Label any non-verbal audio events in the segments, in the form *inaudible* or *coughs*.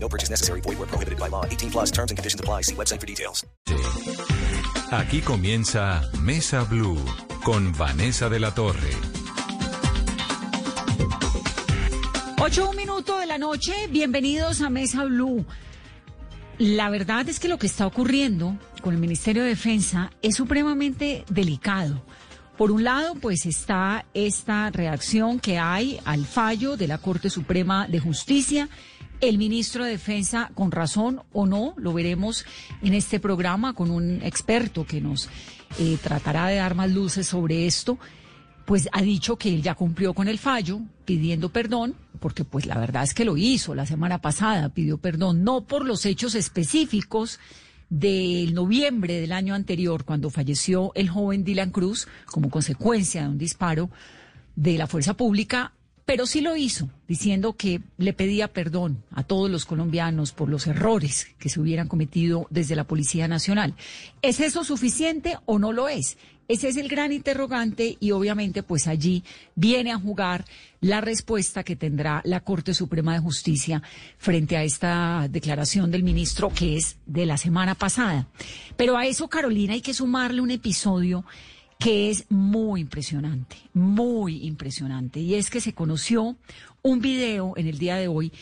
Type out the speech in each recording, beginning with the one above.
No purchase necessary. Void where prohibited by law. 18 plus terms and conditions apply. See website for details. Aquí comienza Mesa Blue con Vanessa de la Torre. Ocho un minuto de la noche, bienvenidos a Mesa Blue. La verdad es que lo que está ocurriendo con el Ministerio de Defensa es supremamente delicado. Por un lado, pues está esta reacción que hay al fallo de la Corte Suprema de Justicia. El ministro de Defensa, con razón o no, lo veremos en este programa con un experto que nos eh, tratará de dar más luces sobre esto. Pues ha dicho que él ya cumplió con el fallo, pidiendo perdón, porque pues la verdad es que lo hizo la semana pasada, pidió perdón, no por los hechos específicos del noviembre del año anterior, cuando falleció el joven Dylan Cruz como consecuencia de un disparo de la fuerza pública, pero sí lo hizo, diciendo que le pedía perdón a todos los colombianos por los errores que se hubieran cometido desde la Policía Nacional. ¿Es eso suficiente o no lo es? Ese es el gran interrogante y obviamente pues allí viene a jugar la respuesta que tendrá la Corte Suprema de Justicia frente a esta declaración del ministro que es de la semana pasada. Pero a eso, Carolina, hay que sumarle un episodio que es muy impresionante, muy impresionante. Y es que se conoció un video en el día de hoy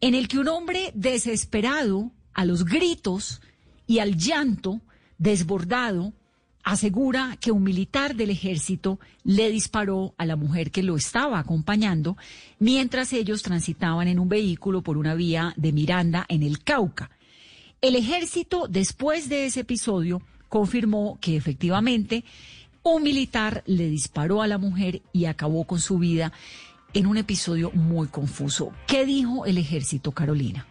en el que un hombre desesperado, a los gritos y al llanto, desbordado, asegura que un militar del ejército le disparó a la mujer que lo estaba acompañando mientras ellos transitaban en un vehículo por una vía de Miranda en el Cauca. El ejército, después de ese episodio, confirmó que efectivamente un militar le disparó a la mujer y acabó con su vida en un episodio muy confuso. ¿Qué dijo el ejército, Carolina?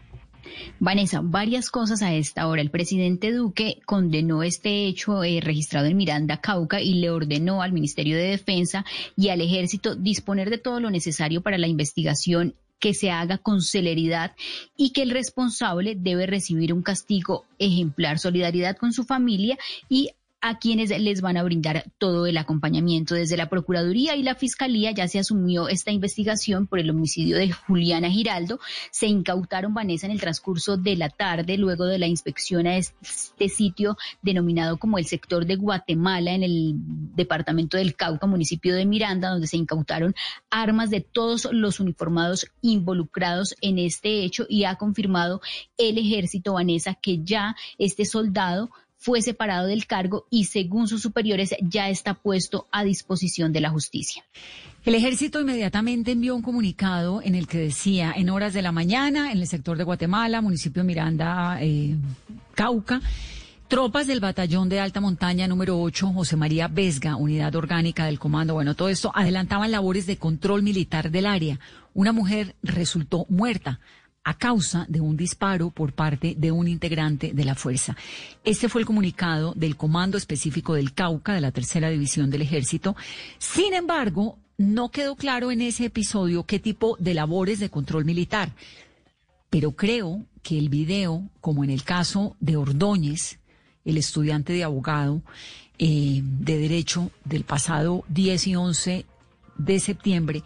Vanessa, varias cosas a esta hora. El presidente Duque condenó este hecho eh, registrado en Miranda, Cauca, y le ordenó al Ministerio de Defensa y al Ejército disponer de todo lo necesario para la investigación que se haga con celeridad y que el responsable debe recibir un castigo ejemplar, solidaridad con su familia y a quienes les van a brindar todo el acompañamiento. Desde la Procuraduría y la Fiscalía ya se asumió esta investigación por el homicidio de Juliana Giraldo. Se incautaron Vanessa en el transcurso de la tarde luego de la inspección a este sitio denominado como el sector de Guatemala en el departamento del Cauca, municipio de Miranda, donde se incautaron armas de todos los uniformados involucrados en este hecho y ha confirmado el ejército Vanessa que ya este soldado fue separado del cargo y según sus superiores ya está puesto a disposición de la justicia. El ejército inmediatamente envió un comunicado en el que decía, en horas de la mañana, en el sector de Guatemala, municipio Miranda, eh, Cauca, Tropas del batallón de alta montaña número 8, José María Vesga, unidad orgánica del comando, bueno, todo esto adelantaban labores de control militar del área. Una mujer resultó muerta a causa de un disparo por parte de un integrante de la fuerza. Este fue el comunicado del Comando Específico del Cauca de la Tercera División del Ejército. Sin embargo, no quedó claro en ese episodio qué tipo de labores de control militar. Pero creo que el video, como en el caso de Ordóñez, el estudiante de abogado eh, de Derecho del pasado 10 y 11 de septiembre,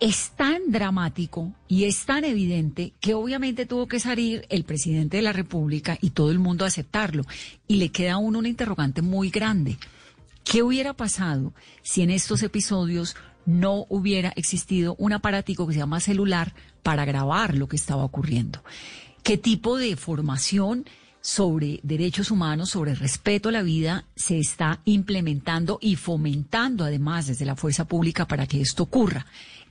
es tan dramático y es tan evidente que obviamente tuvo que salir el presidente de la República y todo el mundo a aceptarlo. Y le queda a uno una interrogante muy grande. ¿Qué hubiera pasado si en estos episodios no hubiera existido un aparatico que se llama celular para grabar lo que estaba ocurriendo? ¿Qué tipo de formación sobre derechos humanos, sobre respeto a la vida, se está implementando y fomentando además desde la fuerza pública para que esto ocurra?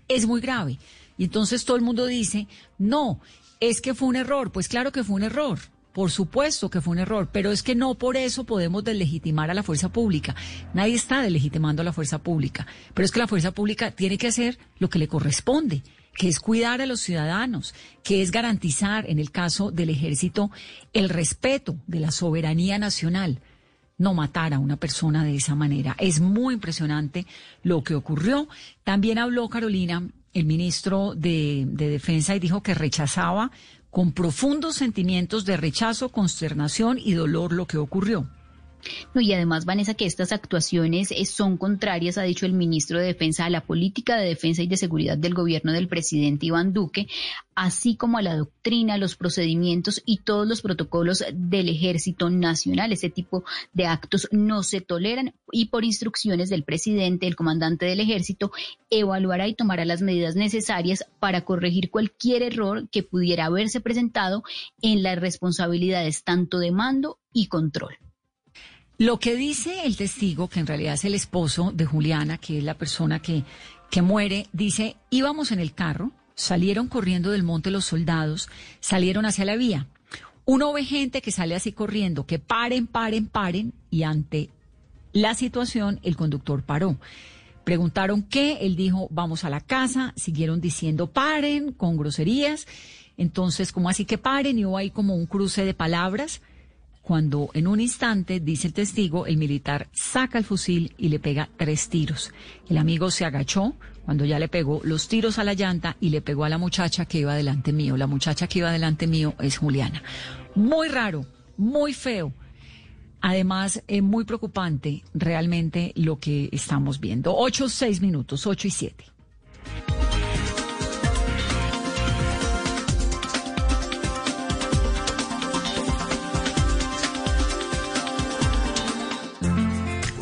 Es muy grave. Y entonces todo el mundo dice, no, es que fue un error. Pues claro que fue un error. Por supuesto que fue un error, pero es que no por eso podemos deslegitimar a la fuerza pública. Nadie está deslegitimando a la fuerza pública, pero es que la fuerza pública tiene que hacer lo que le corresponde que es cuidar a los ciudadanos, que es garantizar, en el caso del ejército, el respeto de la soberanía nacional. No matar a una persona de esa manera. Es muy impresionante lo que ocurrió. También habló Carolina, el ministro de, de Defensa, y dijo que rechazaba con profundos sentimientos de rechazo, consternación y dolor lo que ocurrió. No, y además, Vanessa, que estas actuaciones eh, son contrarias, ha dicho el ministro de Defensa, a la política de defensa y de seguridad del gobierno del presidente Iván Duque, así como a la doctrina, los procedimientos y todos los protocolos del Ejército Nacional. Ese tipo de actos no se toleran y por instrucciones del presidente, el comandante del Ejército, evaluará y tomará las medidas necesarias para corregir cualquier error que pudiera haberse presentado en las responsabilidades tanto de mando y control. Lo que dice el testigo, que en realidad es el esposo de Juliana, que es la persona que, que muere, dice, íbamos en el carro, salieron corriendo del monte los soldados, salieron hacia la vía. Uno ve gente que sale así corriendo, que paren, paren, paren, y ante la situación el conductor paró. Preguntaron qué, él dijo, vamos a la casa, siguieron diciendo paren, con groserías. Entonces, como así que paren? Y hubo ahí como un cruce de palabras cuando en un instante, dice el testigo, el militar saca el fusil y le pega tres tiros. El amigo se agachó cuando ya le pegó los tiros a la llanta y le pegó a la muchacha que iba delante mío. La muchacha que iba delante mío es Juliana. Muy raro, muy feo. Además, es muy preocupante realmente lo que estamos viendo. Ocho, seis minutos, ocho y siete.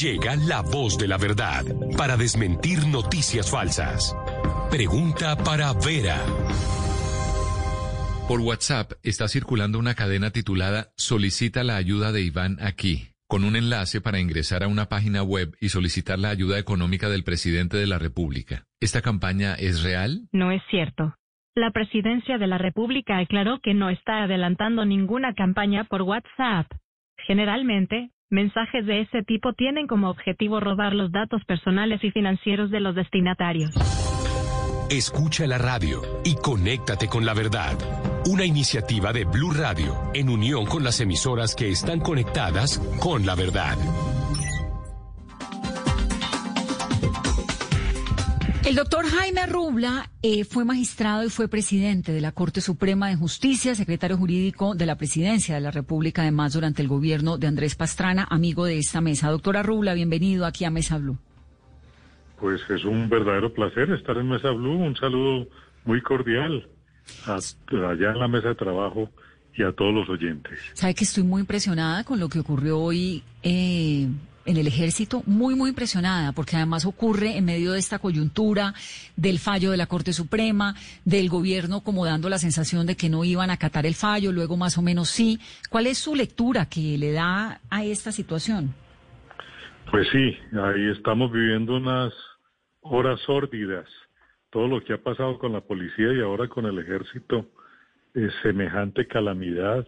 Llega la voz de la verdad para desmentir noticias falsas. Pregunta para Vera. Por WhatsApp está circulando una cadena titulada Solicita la ayuda de Iván aquí, con un enlace para ingresar a una página web y solicitar la ayuda económica del presidente de la República. ¿Esta campaña es real? No es cierto. La presidencia de la República aclaró que no está adelantando ninguna campaña por WhatsApp. Generalmente, mensajes de ese tipo tienen como objetivo robar los datos personales y financieros de los destinatarios. Escucha la radio y conéctate con la verdad. Una iniciativa de Blue Radio en unión con las emisoras que están conectadas con la verdad. El doctor Jaime Rubla eh, fue magistrado y fue presidente de la Corte Suprema de Justicia, secretario jurídico de la Presidencia de la República, además durante el gobierno de Andrés Pastrana, amigo de esta mesa. Doctora Rubla, bienvenido aquí a Mesa Blue. Pues es un verdadero placer estar en Mesa Blue. Un saludo muy cordial allá en la mesa de trabajo y a todos los oyentes. Sabe que estoy muy impresionada con lo que ocurrió hoy eh, en el ejército, muy, muy impresionada, porque además ocurre en medio de esta coyuntura del fallo de la Corte Suprema, del gobierno como dando la sensación de que no iban a acatar el fallo, luego más o menos sí. ¿Cuál es su lectura que le da a esta situación? Pues sí, ahí estamos viviendo unas horas sórdidas. Todo lo que ha pasado con la policía y ahora con el ejército es semejante calamidad,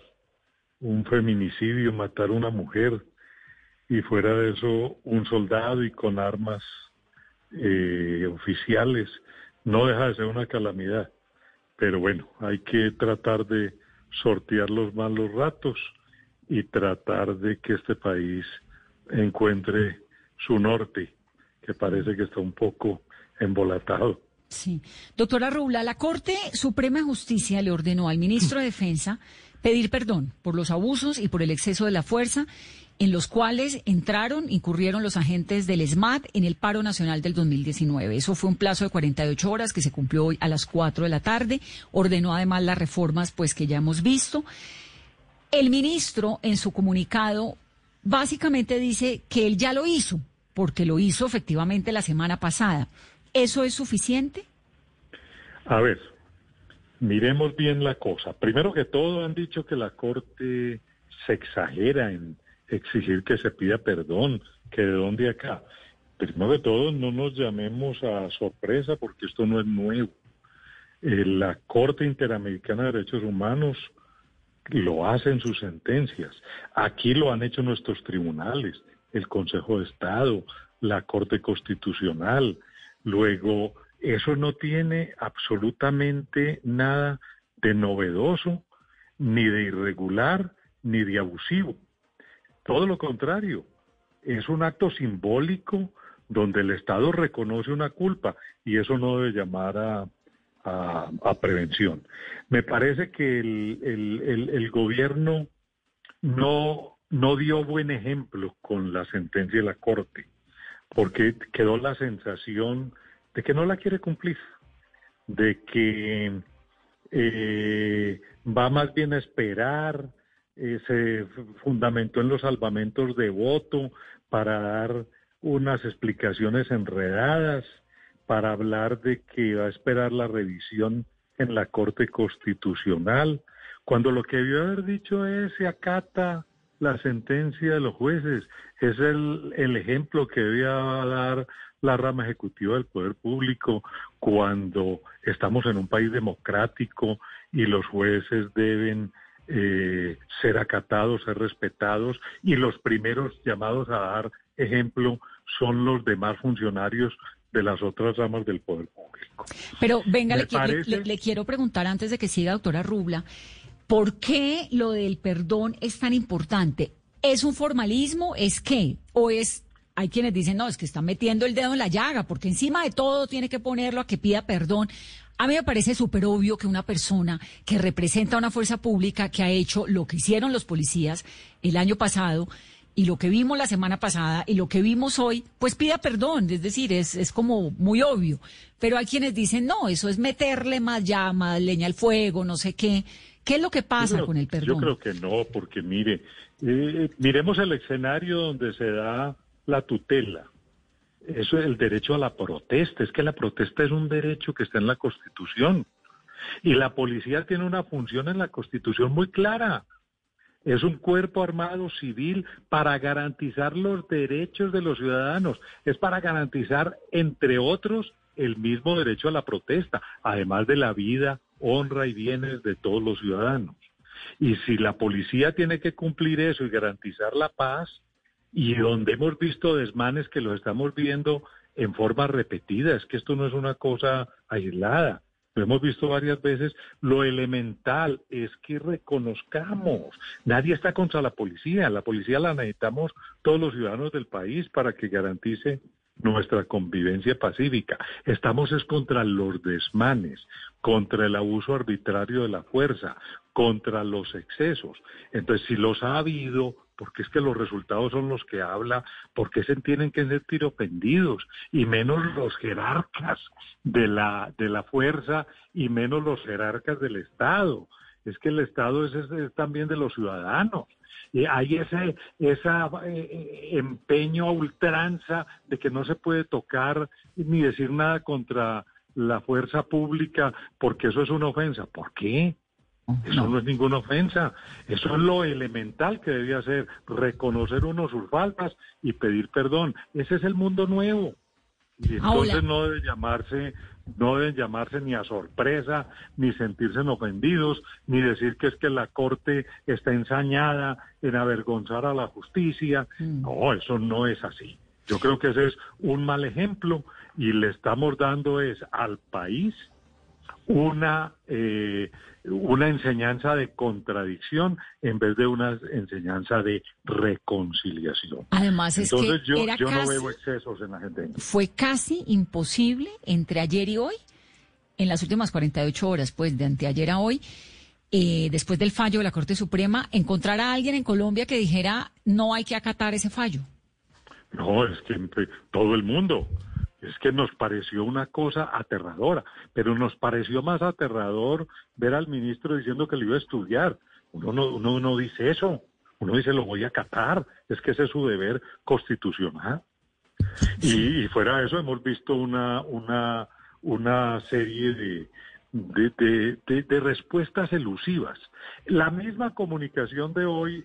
un feminicidio, matar a una mujer, y fuera de eso un soldado y con armas eh, oficiales, no deja de ser una calamidad. Pero bueno, hay que tratar de sortear los malos ratos y tratar de que este país encuentre su norte, que parece que está un poco embolatado. Sí. Doctora Rubla, la Corte Suprema de Justicia le ordenó al ministro de Defensa pedir perdón por los abusos y por el exceso de la fuerza en los cuales entraron, incurrieron los agentes del ESMAD en el paro nacional del 2019. Eso fue un plazo de 48 horas que se cumplió hoy a las 4 de la tarde. Ordenó además las reformas pues que ya hemos visto. El ministro en su comunicado básicamente dice que él ya lo hizo, porque lo hizo efectivamente la semana pasada. ¿Eso es suficiente? A ver, miremos bien la cosa. Primero que todo, han dicho que la Corte se exagera en exigir que se pida perdón, que de dónde acá. Primero que todo, no nos llamemos a sorpresa porque esto no es nuevo. Eh, la Corte Interamericana de Derechos Humanos lo hace en sus sentencias. Aquí lo han hecho nuestros tribunales, el Consejo de Estado, la Corte Constitucional. Luego, eso no tiene absolutamente nada de novedoso, ni de irregular, ni de abusivo. Todo lo contrario, es un acto simbólico donde el Estado reconoce una culpa y eso no debe llamar a, prevención. Me parece que el, gobierno no, no dio buen ejemplo con la sentencia de la Corte, porque quedó la sensación de que no la quiere cumplir, de que eh, va más bien a esperar, eh, se fundamentó en los salvamentos de voto para dar unas explicaciones enredadas, para hablar de que va a esperar la revisión en la Corte Constitucional, cuando lo que debió haber dicho es se acata la sentencia de los jueces, es el, el ejemplo que debía dar la rama ejecutiva del poder público cuando estamos en un país democrático y los jueces deben eh, ser acatados, ser respetados y los primeros llamados a dar ejemplo son los demás funcionarios de las otras ramas del poder público. Pero venga, le, quiero preguntar antes de que siga, doctora Rubla, ¿por qué lo del perdón es tan importante? ¿Es un formalismo? ¿Es qué? ¿O es hay quienes dicen, no, es que está metiendo el dedo en la llaga, porque encima de todo tiene que ponerlo a que pida perdón. A mí me parece súper obvio que una persona que representa una fuerza pública que ha hecho lo que hicieron los policías el año pasado y lo que vimos la semana pasada y lo que vimos hoy, pues pida perdón. Es decir, es, es como muy obvio. Pero hay quienes dicen, no, eso es meterle más llama, leña al fuego, no sé qué. ¿Qué es lo que pasa con el perdón? Yo creo que no, porque mire, eh, miremos el escenario donde se da la tutela eso es el derecho a la protesta. Es que la protesta es un derecho que está en la Constitución. Y la policía tiene una función en la Constitución muy clara. Es un cuerpo armado civil para garantizar los derechos de los ciudadanos. Es para garantizar, entre otros, el mismo derecho a la protesta, además de la vida, honra y bienes de todos los ciudadanos. Y si la policía tiene que cumplir eso y garantizar la paz, y donde hemos visto desmanes que los estamos viendo en forma repetida, es que esto no es una cosa aislada. Lo hemos visto varias veces. Lo elemental es que reconozcamos. Nadie está contra la policía. La policía la necesitamos todos los ciudadanos del país para que garantice nuestra convivencia pacífica. Estamos es contra los desmanes, contra el abuso arbitrario de la fuerza, contra los excesos. Entonces, si los ha habido, porque es que los resultados son los que habla, porque se tienen que sentir ofendidos, y menos los jerarcas de la, de la fuerza y menos los jerarcas del Estado. Es que el Estado es, también de los ciudadanos. Y hay ese esa, eh, empeño a ultranza de que no se puede tocar ni decir nada contra la fuerza pública porque eso es una ofensa. ¿Por qué? Eso no. es ninguna ofensa. Eso es lo elemental que debía hacer, reconocer uno sus faltas y pedir perdón. Ese es el mundo nuevo. Y entonces no debe llamarse, no deben llamarse ni a sorpresa, ni sentirse ofendidos, ni decir que es que la corte está ensañada en avergonzar a la justicia. Mm. No, eso no es así. Yo creo que ese es un mal ejemplo y le estamos dando es al país una, eh, una enseñanza de contradicción en vez de una enseñanza de reconciliación. Además, es Entonces, que yo, no veo excesos en la gente. Fue casi imposible entre ayer y hoy, en las últimas 48 horas, pues de anteayer a hoy, eh, después del fallo de la Corte Suprema, encontrar a alguien en Colombia que dijera no hay que acatar ese fallo. No, es que todo el mundo es que nos pareció una cosa aterradora, pero nos pareció más aterrador ver al ministro diciendo que le iba a estudiar. Uno no, uno no dice eso, uno dice lo voy a acatar, es que ese es su deber constitucional. Y, fuera de eso hemos visto una, una, una serie de, de, de- de- de respuestas elusivas. La misma comunicación de hoy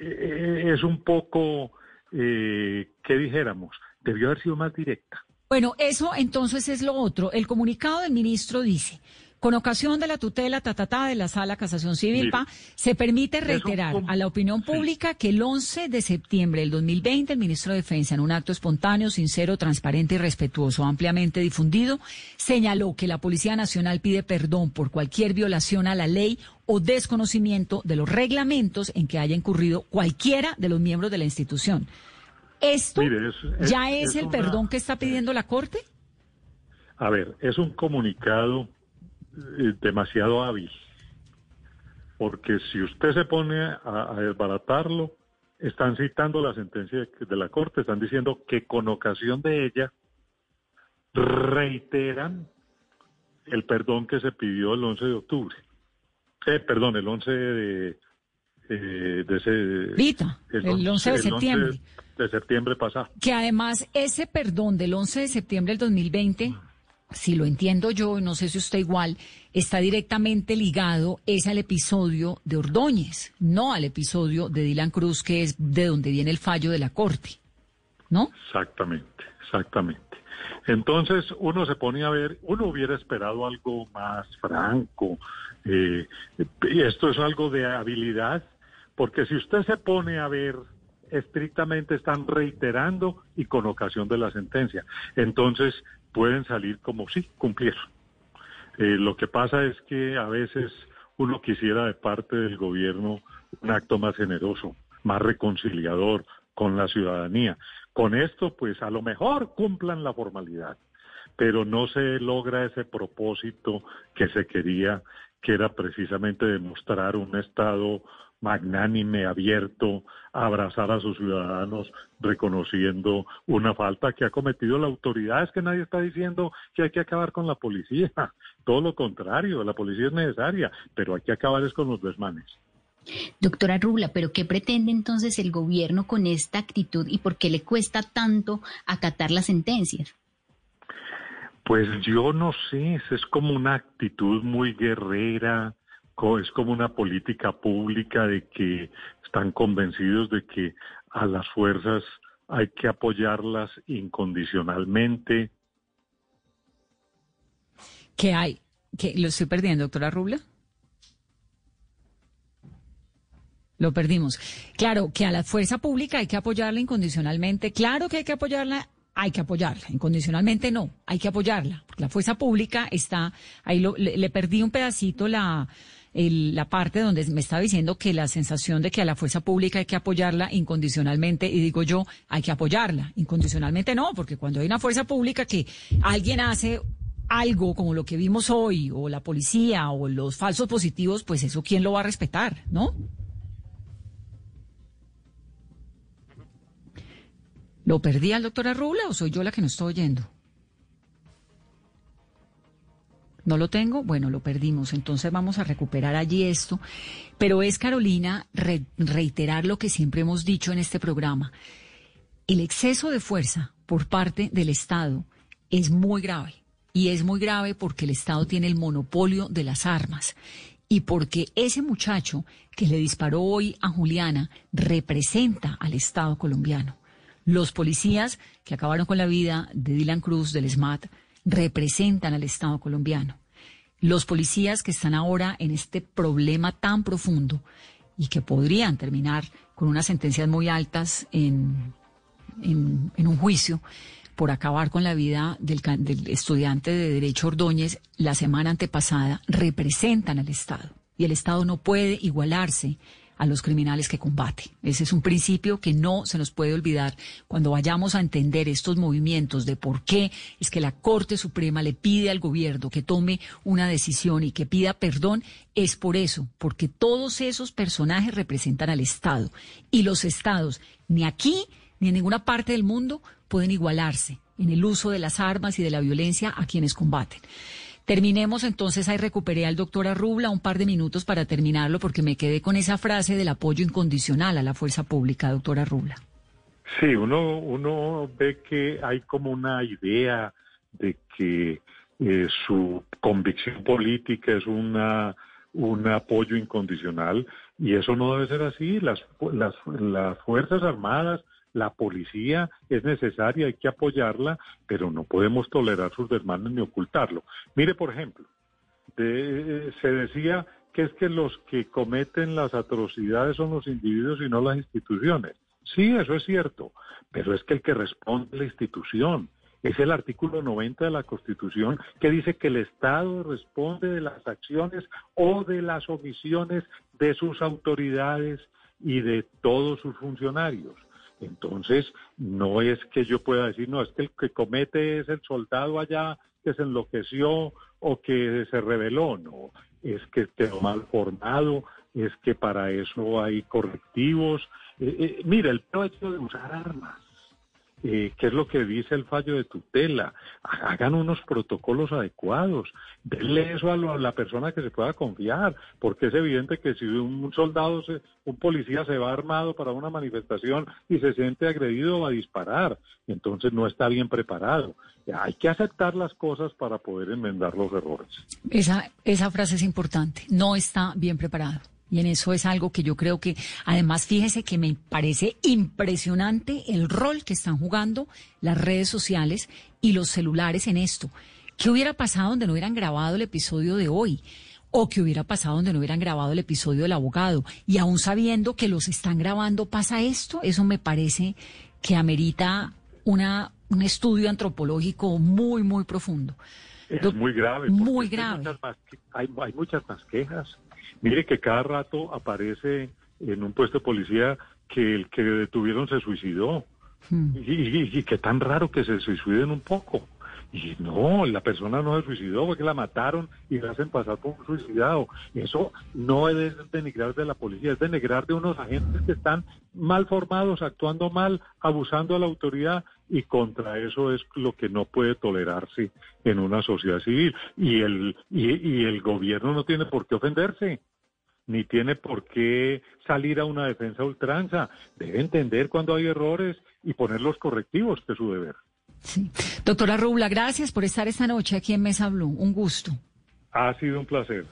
eh, es un poco, eh, ¿qué dijéramos? Debió haber sido más directa. Bueno, eso entonces es lo otro. El comunicado del ministro dice, con ocasión de la tutela de la Sala Casación Civil, Mire, PA, se permite reiterar a la opinión pública que el 11 de septiembre del 2020 el ministro de Defensa, en un acto espontáneo, sincero, transparente y respetuoso, ampliamente difundido, señaló que la Policía Nacional pide perdón por cualquier violación a la ley o desconocimiento de los reglamentos en que haya incurrido cualquiera de los miembros de la institución. ¿Esto Mire, es- es- ya es, es el una- perdón que está pidiendo la Corte? A ver, es un comunicado eh, demasiado hábil, porque si usted se pone a, a desbaratarlo, están citando la sentencia de, de la Corte, están diciendo que con ocasión de ella reiteran el perdón que se pidió el 11 de octubre. Eh, perdón, el 11 de, eh, de ese... Vita, el 11 de septiembre. de septiembre pasado. Que además ese perdón del 11 de septiembre del 2020, si lo entiendo yo, y no sé si usted igual, está directamente ligado es al episodio de Ordóñez, no al episodio de Dylan Cruz, que es de donde viene el fallo de la Corte, ¿no? Exactamente, exactamente. Entonces uno se pone a ver, uno hubiera esperado algo más franco. eh, y esto es algo de habilidad, porque si usted se pone a ver, estrictamente están reiterando y con ocasión de la sentencia. Entonces pueden salir como sí, cumplieron. Eh, lo que pasa es que a veces uno quisiera de parte del gobierno un acto más generoso, más reconciliador con la ciudadanía. Con esto, pues a lo mejor cumplan la formalidad, pero no se logra ese propósito que se quería, que era precisamente demostrar un Estado magnánime, abierto, a abrazar a sus ciudadanos, reconociendo una falta que ha cometido la autoridad. Es que nadie está diciendo que hay que acabar con la policía. *laughs* Todo lo contrario, la policía es necesaria, pero hay que acabar es con los desmanes. Doctora Rubla, ¿pero qué pretende entonces el gobierno con esta actitud y por qué le cuesta tanto acatar las sentencias? Pues yo no sé, es como una actitud muy guerrera, es como una política pública de que están convencidos de que a las fuerzas hay que apoyarlas incondicionalmente. ¿Qué hay? ¿Qué, ¿Lo estoy perdiendo, doctora Rubla? Lo perdimos. Claro, que a la fuerza pública hay que apoyarla incondicionalmente. Claro que hay que apoyarla, hay que apoyarla. Incondicionalmente no, hay que apoyarla. La fuerza pública está, ahí lo- le perdí un pedacito la, el- la parte donde me estaba diciendo que la sensación de que a la fuerza pública hay que apoyarla incondicionalmente, y digo yo, hay que apoyarla. Incondicionalmente no, porque cuando hay una fuerza pública que alguien hace algo como lo que vimos hoy, o la policía, o los falsos positivos, pues eso quién lo va a respetar, ¿no? ¿Lo perdí al doctor Arrula o soy yo la que no estoy oyendo? ¿No lo tengo? Bueno, lo perdimos. Entonces vamos a recuperar allí esto. Pero es, Carolina, re- reiterar lo que siempre hemos dicho en este programa. El exceso de fuerza por parte del Estado es muy grave. Y es muy grave porque el Estado tiene el monopolio de las armas. Y porque ese muchacho que le disparó hoy a Juliana representa al Estado colombiano. Los policías que acabaron con la vida de Dylan Cruz del SMAT representan al Estado colombiano. Los policías que están ahora en este problema tan profundo y que podrían terminar con unas sentencias muy altas en, en, un juicio por acabar con la vida del, del estudiante de Derecho Ordóñez la semana antepasada, representan al Estado. Y el Estado no puede igualarse a los criminales que combate. Ese es un principio que no se nos puede olvidar cuando vayamos a entender estos movimientos de por qué es que la Corte Suprema le pide al gobierno que tome una decisión y que pida perdón. Es por eso, porque todos esos personajes representan al Estado y los estados, ni aquí ni en ninguna parte del mundo, pueden igualarse en el uso de las armas y de la violencia a quienes combaten. Terminemos entonces, ahí recuperé al doctor Arrubla un par de minutos para terminarlo porque me quedé con esa frase del apoyo incondicional a la fuerza pública, doctor Arrubla. Sí, uno, uno ve que hay como una idea de que eh, su convicción política es una un apoyo incondicional y eso no debe ser así. Las, las, las Fuerzas Armadas, la policía es necesaria, hay que apoyarla, pero no podemos tolerar sus desmanes ni ocultarlo. Mire, por ejemplo, se decía que es que los que cometen las atrocidades son los individuos y no las instituciones. Sí, eso es cierto, pero es que el que responde es la institución. Es el artículo 90 de la Constitución que dice que el Estado responde de las acciones o de las omisiones de sus autoridades y de todos sus funcionarios. Entonces, no es que yo pueda decir, no, es que el que comete es el soldado allá que se enloqueció o que se rebeló, no, es que quedó mal formado, es que para eso hay correctivos. Eh, eh, mira, el hecho de usar armas eh, qué es lo que dice el fallo de tutela, hagan unos protocolos adecuados, denle eso a, la persona que se pueda confiar, porque es evidente que si un soldado, un policía se va armado para una manifestación y se siente agredido va a disparar, entonces no está bien preparado. Hay que aceptar las cosas para poder enmendar los errores. Esa, esa frase es importante, no está bien preparado. Y en eso es algo que yo creo que, además, fíjese que me parece impresionante el rol que están jugando las redes sociales y los celulares en esto. ¿Qué hubiera pasado donde no hubieran grabado el episodio de hoy? ¿O qué hubiera pasado donde no hubieran grabado el episodio del abogado? Y aún sabiendo que los están grabando, ¿pasa esto? Eso me parece que amerita una, un estudio antropológico muy, muy profundo. Es muy grave. Muy grave. hay, hay muchas más quejas. Mire que cada rato aparece en un puesto de policía que el que detuvieron se suicidó. Hmm. Y, y, que tan raro que se suiciden un poco. Y no, la persona no se suicidó, porque la mataron y la hacen pasar por un suicidado. Eso no es denigrar de la policía, es denigrar de unos agentes que están mal formados, actuando mal, abusando a la autoridad y contra eso es lo que no puede tolerarse en una sociedad civil. Y el, y el gobierno no tiene por qué ofenderse ni tiene por qué salir a una defensa ultranza. Debe entender cuando hay errores y poner los correctivos, que es su deber. Sí. Doctora Rubla, gracias por estar esta noche aquí en Mesa Blue. Un gusto. Ha sido un placer.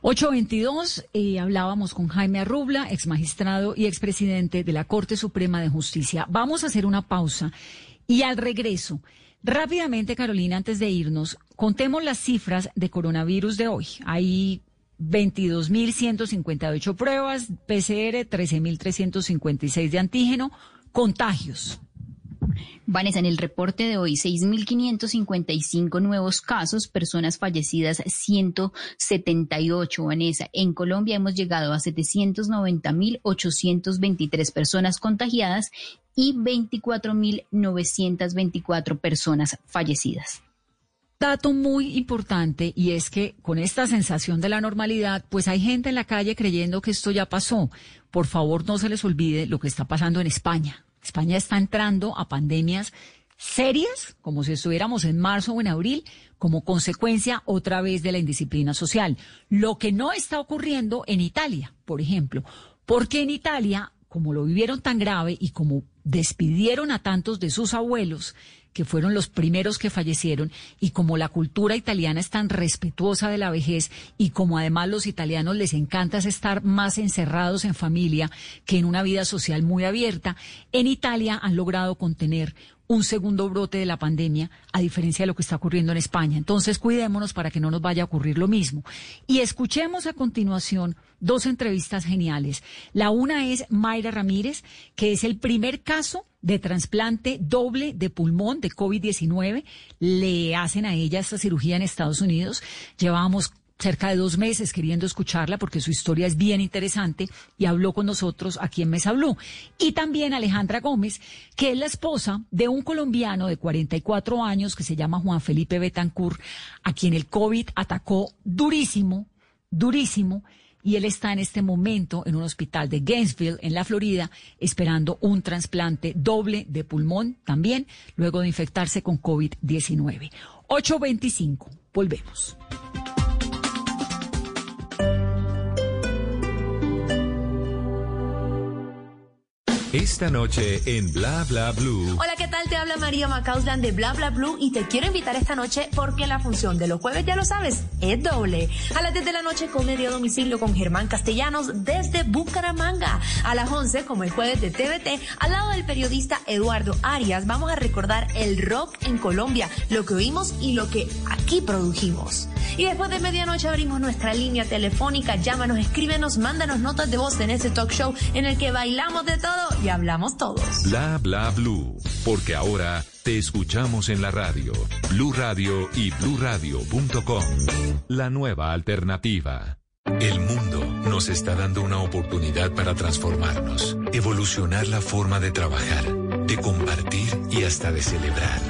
822, eh, hablábamos con Jaime Arrubla, ex magistrado y expresidente de la Corte Suprema de Justicia. Vamos a hacer una pausa y al regreso, rápidamente, Carolina, antes de irnos, contemos las cifras de coronavirus de hoy. Hay 22.158 pruebas, PCR 13.356 de antígeno, contagios. Vanessa, en el reporte de hoy, 6.555 nuevos casos, personas fallecidas 178, Vanessa. En Colombia hemos llegado a 790.823 personas contagiadas y 24.924 personas fallecidas dato muy importante y es que con esta sensación de la normalidad, pues hay gente en la calle creyendo que esto ya pasó. Por favor, no se les olvide lo que está pasando en España. España está entrando a pandemias serias, como si estuviéramos en marzo o en abril, como consecuencia otra vez de la indisciplina social. Lo que no está ocurriendo en Italia, por ejemplo, porque en Italia, como lo vivieron tan grave y como despidieron a tantos de sus abuelos, que fueron los primeros que fallecieron, y como la cultura italiana es tan respetuosa de la vejez y como además los italianos les encanta estar más encerrados en familia que en una vida social muy abierta, en Italia han logrado contener un segundo brote de la pandemia, a diferencia de lo que está ocurriendo en España. Entonces, cuidémonos para que no nos vaya a ocurrir lo mismo. Y escuchemos a continuación dos entrevistas geniales. La una es Mayra Ramírez, que es el primer caso de trasplante doble de pulmón de COVID-19. Le hacen a ella esta cirugía en Estados Unidos. Llevábamos cerca de dos meses queriendo escucharla porque su historia es bien interesante y habló con nosotros aquí en Mesa Blue. Y también Alejandra Gómez, que es la esposa de un colombiano de 44 años que se llama Juan Felipe Betancourt, a quien el COVID atacó durísimo, durísimo y él está en este momento en un hospital de Gainesville, en la Florida, esperando un trasplante doble de pulmón también, luego de infectarse con COVID-19. 825, volvemos. Esta noche en Bla Bla Blue. Hola, ¿qué tal? Te habla María Macausland de Bla Bla Blue y te quiero invitar esta noche porque la función de los jueves, ya lo sabes, es doble. A las 10 de la noche, comedia a domicilio con Germán Castellanos desde Bucaramanga. A las 11, como el jueves de TVT, al lado del periodista Eduardo Arias, vamos a recordar el rock en Colombia, lo que oímos y lo que aquí produjimos. Y después de medianoche abrimos nuestra línea telefónica. Llámanos, escríbenos, mándanos notas de voz en este talk show en el que bailamos de todo y hablamos todos. Bla Bla Blue. Porque ahora te escuchamos en la radio. Blue Radio y bluradio.com. La nueva alternativa. El mundo nos está dando una oportunidad para transformarnos, evolucionar la forma de trabajar, de compartir y hasta de celebrar.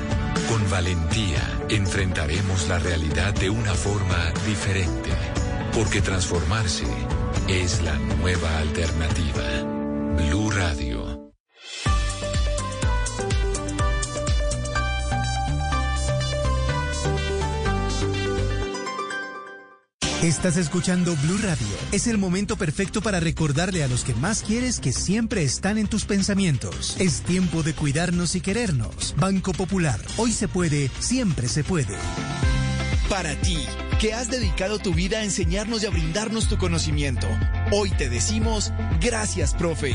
Con valentía enfrentaremos la realidad de una forma diferente, porque transformarse es la nueva alternativa. Blue Radio. Estás escuchando Blue Radio. Es el momento perfecto para recordarle a los que más quieres que siempre están en tus pensamientos. Es tiempo de cuidarnos y querernos. Banco Popular. Hoy se puede, siempre se puede. Para ti, que has dedicado tu vida a enseñarnos y a brindarnos tu conocimiento, hoy te decimos gracias, profe.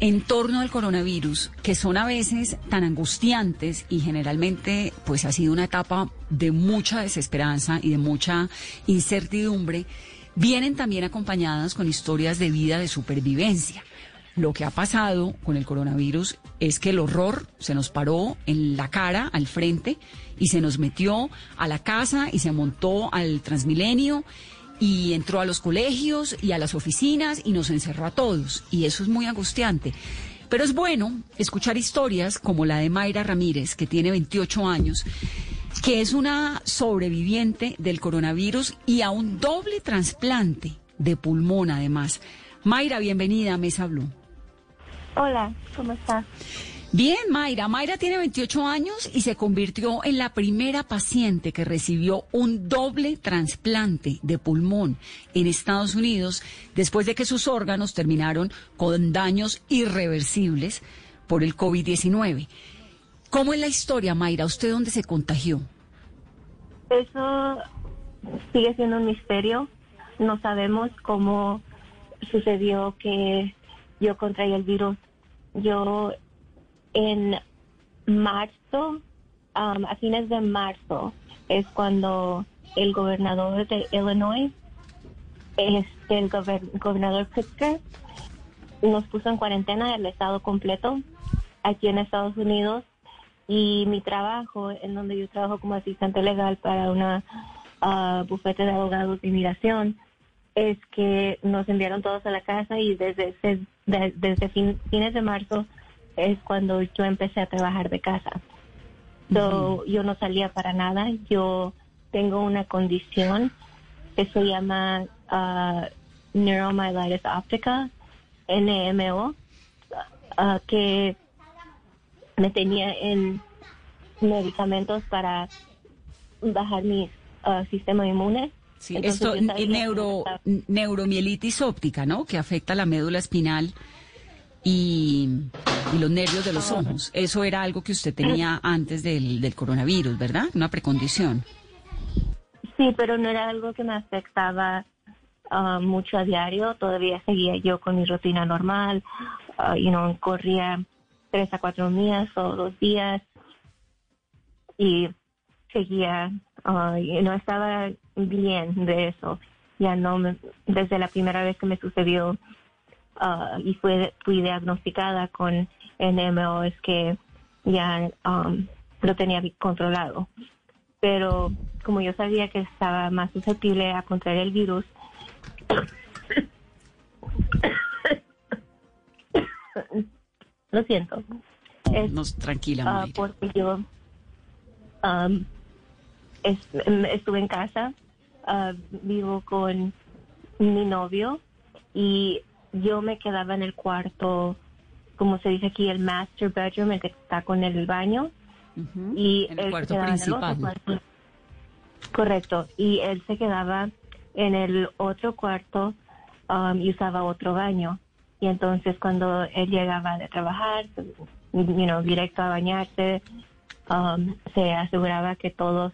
en torno al coronavirus, que son a veces tan angustiantes y generalmente pues ha sido una etapa de mucha desesperanza y de mucha incertidumbre, vienen también acompañadas con historias de vida de supervivencia. Lo que ha pasado con el coronavirus es que el horror se nos paró en la cara, al frente, y se nos metió a la casa y se montó al Transmilenio y entró a los colegios y a las oficinas y nos encerró a todos. Y eso es muy angustiante. Pero es bueno escuchar historias como la de Mayra Ramírez, que tiene 28 años, que es una sobreviviente del coronavirus y a un doble trasplante de pulmón además. Mayra, bienvenida a Mesa Blue. Hola, ¿cómo estás? Bien, Mayra. Mayra tiene 28 años y se convirtió en la primera paciente que recibió un doble trasplante de pulmón en Estados Unidos después de que sus órganos terminaron con daños irreversibles por el COVID-19. ¿Cómo es la historia, Mayra? ¿Usted dónde se contagió? Eso sigue siendo un misterio. No sabemos cómo sucedió que yo contraí el virus. Yo en marzo, um, a fines de marzo, es cuando el gobernador de Illinois, este, el gobernador Pritzker, nos puso en cuarentena el estado completo aquí en Estados Unidos. Y mi trabajo, en donde yo trabajo como asistente legal para una uh, bufete de abogados de inmigración, es que nos enviaron todos a la casa y desde, desde fines de marzo es cuando yo empecé a trabajar de casa. Yo no salía para nada. Yo tengo una condición que se llama uh, neuromyelitis optica, NMO, uh, que me tenía en medicamentos para bajar mi uh, sistema inmune. Sí, esto neuro, neuromielitis óptica, ¿no? Que afecta la médula espinal y, los nervios de los ojos. Eso era algo que usted tenía antes del, del coronavirus, ¿verdad? Una precondición. Sí, pero no era algo que me afectaba uh, mucho a diario. Todavía seguía yo con mi rutina normal. Uh, y no corría tres a cuatro días o dos días. Y seguía, uh, y no estaba bien de eso. Ya no, desde la primera vez que me sucedió Ah, y fue, fui diagnosticada con NMO es que ya um, lo tenía controlado. Pero como yo sabía que estaba más susceptible a contraer el virus, *coughs* lo siento. Es, tranquila, uh, porque yo um, estuve en casa, ah, vivo con mi novio y yo me quedaba en el cuarto, como se dice aquí, el master bedroom, el que está con el baño. y el él cuarto se quedaba en el otro principal. cuarto. Correcto. Y él se quedaba en el otro cuarto um, y usaba otro baño. Y entonces cuando él llegaba de trabajar, you know, directo a bañarse, um, se aseguraba que todo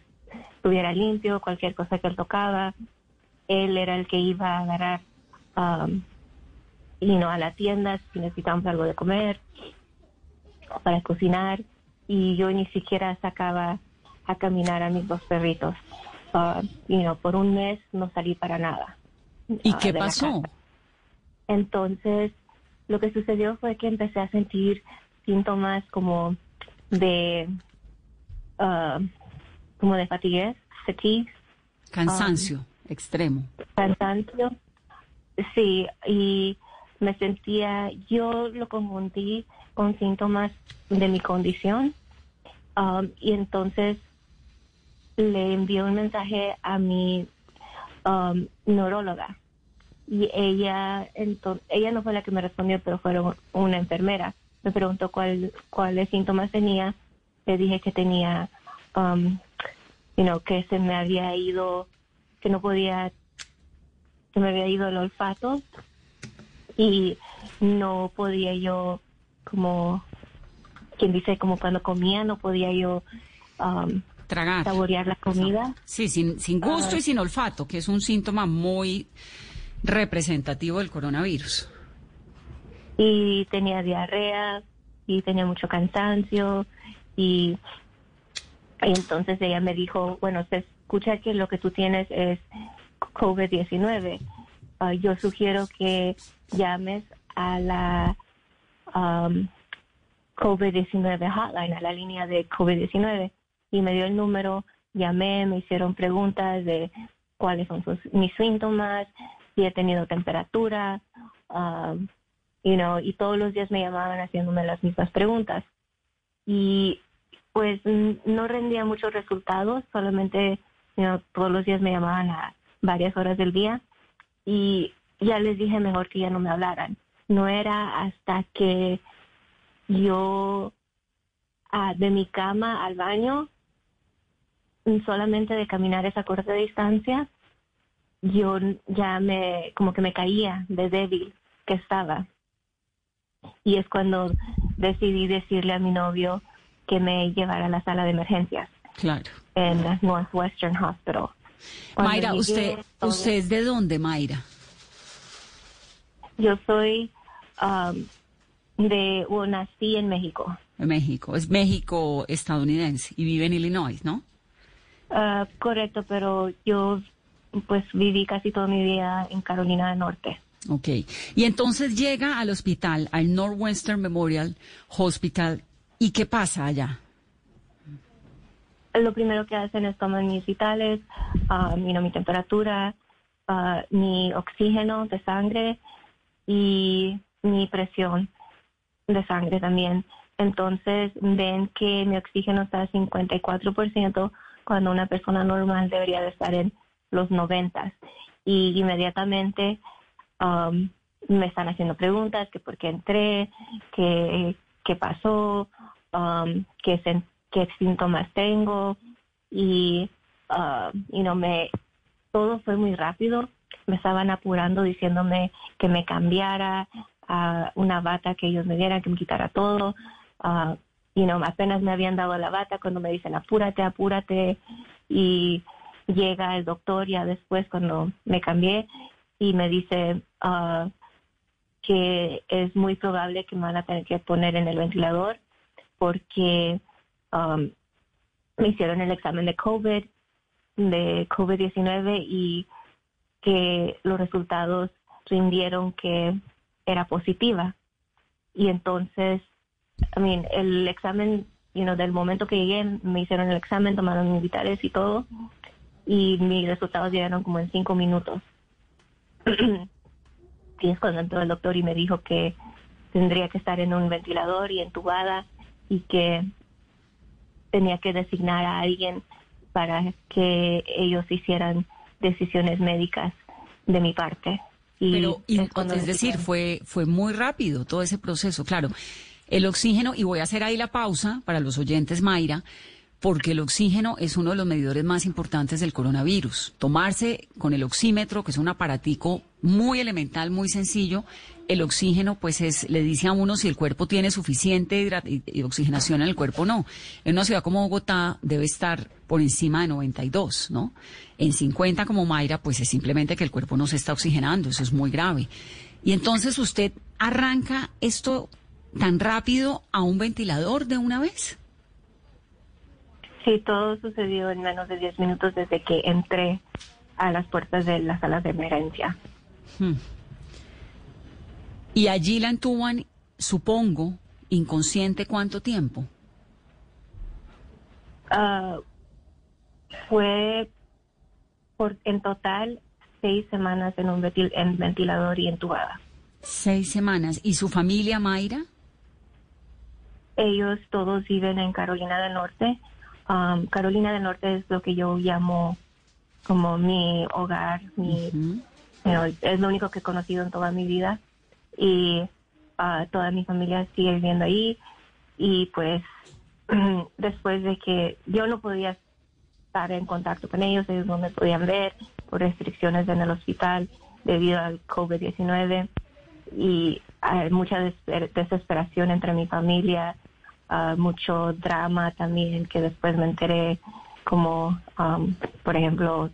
estuviera limpio, cualquier cosa que él tocaba. Él era el que iba a agarrar um, you know, a la tienda si necesitábamos algo de comer, para cocinar. Y yo ni siquiera sacaba a caminar a mis dos perritos. Uh, you know, por un mes no salí para nada. ¿Y ah, qué pasó? Entonces, lo que sucedió fue que empecé a sentir síntomas como de, ah, como de fatigue, fatigue, Cansancio extremo. cansancio. Sí, y me sentía, yo lo confundí con síntomas de mi condición. Um, y entonces le envié un mensaje a mi um, neuróloga. Y ella, entonces, ella no fue la que me respondió, pero fue una enfermera. Me preguntó cuál, cuáles síntomas tenía. Le dije que tenía, um, you know, que se me había ido, que no podía se me había ido el olfato y no podía yo como quien dice como cuando comía no podía yo um, Tragar. saborear la comida Sí, sin, sin gusto Ah. y sin olfato, que es un síntoma muy representativo del coronavirus. y tenía diarrea y tenía mucho cansancio y, y entonces ella me dijo, bueno, se escucha que lo que tú tienes es COVID-19. Ah, yo sugiero que llames a la um, COVID-19 hotline, a la línea de COVID-19 y me dio el número, llamé, me hicieron preguntas de cuáles son sus, mis síntomas, si he tenido temperatura, um, you know, y todos los días me llamaban haciéndome las mismas preguntas. Y pues no rendía muchos resultados, solamente you know, todos los días me llamaban a varias horas del día y ya les dije mejor que ya no me hablaran. No era hasta que yo ah, de mi cama al baño, solamente de caminar esa corta distancia, yo ya me, como que me caía de débil que estaba. Y es cuando decidí decirle a mi novio que me llevara a la sala de emergencias Claro. en Northwestern Hospital. Cuando Mayra, llegué, usted, ¿usted es de dónde, Mayra? Yo soy um, de, bueno, nací en México. De México. Es México estadounidense y vive en Illinois, ¿no? Ah, correcto, pero yo pues viví casi toda mi vida en Carolina del Norte. Ok. Y entonces llega al hospital, al Northwestern Memorial Hospital. ¿Y qué pasa allá? Lo primero que hacen es tomar mis vitales, know, mi temperatura, ah, mi oxígeno de sangre y mi presión de sangre también. Entonces ven que mi oxígeno está a 54% cuando una persona normal debería de estar en los 90. Y inmediatamente um, me están haciendo preguntas, que por qué entré, qué, qué pasó, um, qué, sen- qué síntomas tengo. Y, uh, you know, me, todo fue muy rápido. Me estaban apurando diciéndome que me cambiara a una bata que ellos me dieran, que me quitara todo. Ah, you know, apenas me habían dado la bata cuando me dicen apúrate, apúrate. Y llega el doctor ya después cuando me cambié y me dice ah, que es muy probable que me van a tener que poner en el ventilador porque um, me hicieron el examen de COVID, de COVID-19 y que los resultados rindieron que era positiva. Y entonces, I mean, el examen, you know, del momento que llegué, me hicieron el examen, tomaron mis vitales y todo, y mis resultados llegaron como en cinco minutos. *clears throat* y es cuando entró el doctor y me dijo que tendría que estar en un ventilador y entubada y que tenía que designar a alguien para que ellos hicieran decisiones médicas de mi parte. Y Pero, y- es es decir, fue, fue muy rápido todo ese proceso. Claro, el oxígeno, y voy a hacer ahí la pausa para los oyentes, Mayra, porque el oxígeno es uno de los medidores más importantes del coronavirus. Tomarse con el oxímetro, que es un aparatico muy elemental, muy sencillo, el oxígeno, pues es, le dice a uno si el cuerpo tiene suficiente oxigenación en el cuerpo o no. En una ciudad como Bogotá debe estar por encima de 92, ¿no? En 50 como Mayra, pues es simplemente que el cuerpo no se está oxigenando, eso es muy grave. Y entonces usted arranca esto tan rápido a un ventilador de una vez. Sí, todo sucedió en menos de 10 minutos desde que entré a las puertas de las salas de emergencia. Hmm. Y allí la entuban, supongo, inconsciente cuánto tiempo. Ah, fue por en total seis semanas en un ventil- en ventilador y entubada. Seis semanas. ¿Y su familia, Mayra? Ellos todos viven en Carolina del Norte. Um, Carolina del Norte es lo que yo llamo como mi hogar, mi, you know, es lo único que he conocido en toda mi vida y ah, toda mi familia sigue viviendo ahí. Y pues *clears throat* después de que yo no podía estar en contacto con ellos, ellos no me podían ver por restricciones en el hospital debido al COVID-19 y hay mucha desesper- desesperación entre mi familia, ah, mucho drama también que después me enteré como, um, por ejemplo,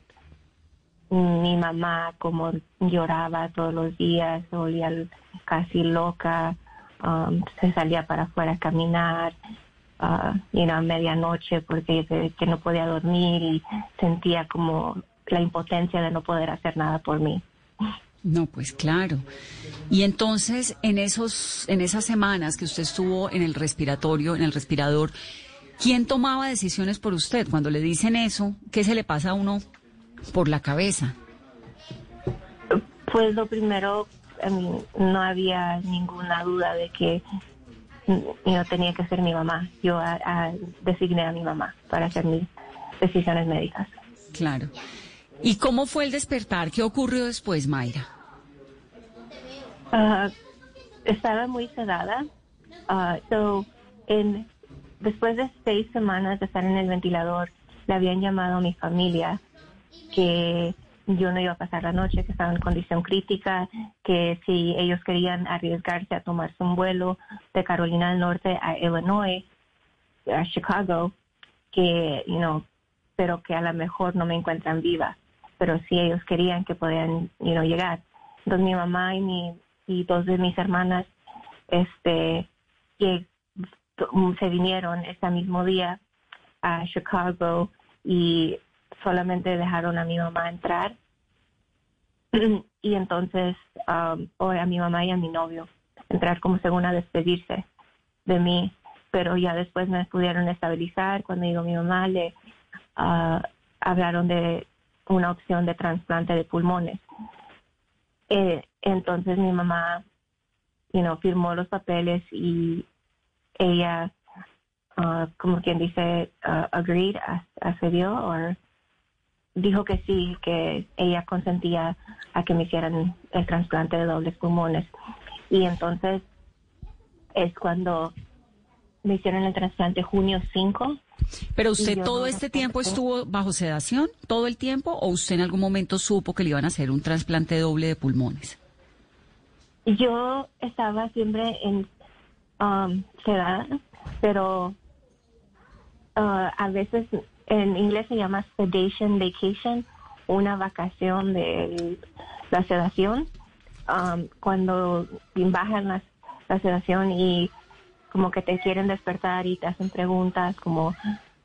mi mamá como lloraba todos los días, l- casi loca, um, se salía para afuera a caminar, ah, you know, a medianoche porque que no podía dormir y sentía como la impotencia de no poder hacer nada por mí. No, pues claro. Y entonces, en esos, en esas semanas que usted estuvo en el respiratorio, en el respirador, ¿quién tomaba decisiones por usted? Cuando le dicen eso, ¿qué se le pasa a uno por la cabeza? Pues lo primero, I mean, no había ninguna duda de que yo tenía que ser mi mamá. Yo a- a- designé a mi mamá para hacer mis decisiones médicas. Claro. ¿Y cómo fue el despertar? ¿Qué ocurrió después, Mayra? Ah, estaba muy sedada. So, en, después de seis semanas de estar en el ventilador, le habían llamado a mi familia que yo no iba a pasar la noche, que estaba en condición crítica, que si ellos querían arriesgarse a tomarse un vuelo de Carolina del Norte a Illinois, a Chicago, que, you know, pero que a lo mejor no me encuentran viva, pero si ellos querían que podían, you know, llegar. Entonces mi mamá y mi y dos de mis hermanas, este, que se vinieron ese mismo día a Chicago y solamente dejaron a mi mamá entrar. *clears throat* Y entonces um, o a mi mamá y a mi novio entrar como según a despedirse de mí. Pero ya después me pudieron estabilizar. Cuando llegó mi mamá le ah, hablaron de una opción de trasplante de pulmones. Eh, entonces mi mamá you know, firmó los papeles y ella ah, como quien dice ah, agreed accedió o dijo que sí que ella consentía a que me hicieran el trasplante de dobles pulmones. Y entonces es cuando me hicieron el trasplante junio 5 Pero usted todo no este tiempo estuvo bajo sedación, todo el tiempo, o usted en algún momento supo que le iban a hacer un trasplante doble de pulmones? Yo estaba siempre en um, sedada, pero uh, a veces en inglés se llama sedation vacation, una vacación de la sedación, um, cuando bajan las, la sedación y como que te quieren despertar y te hacen preguntas como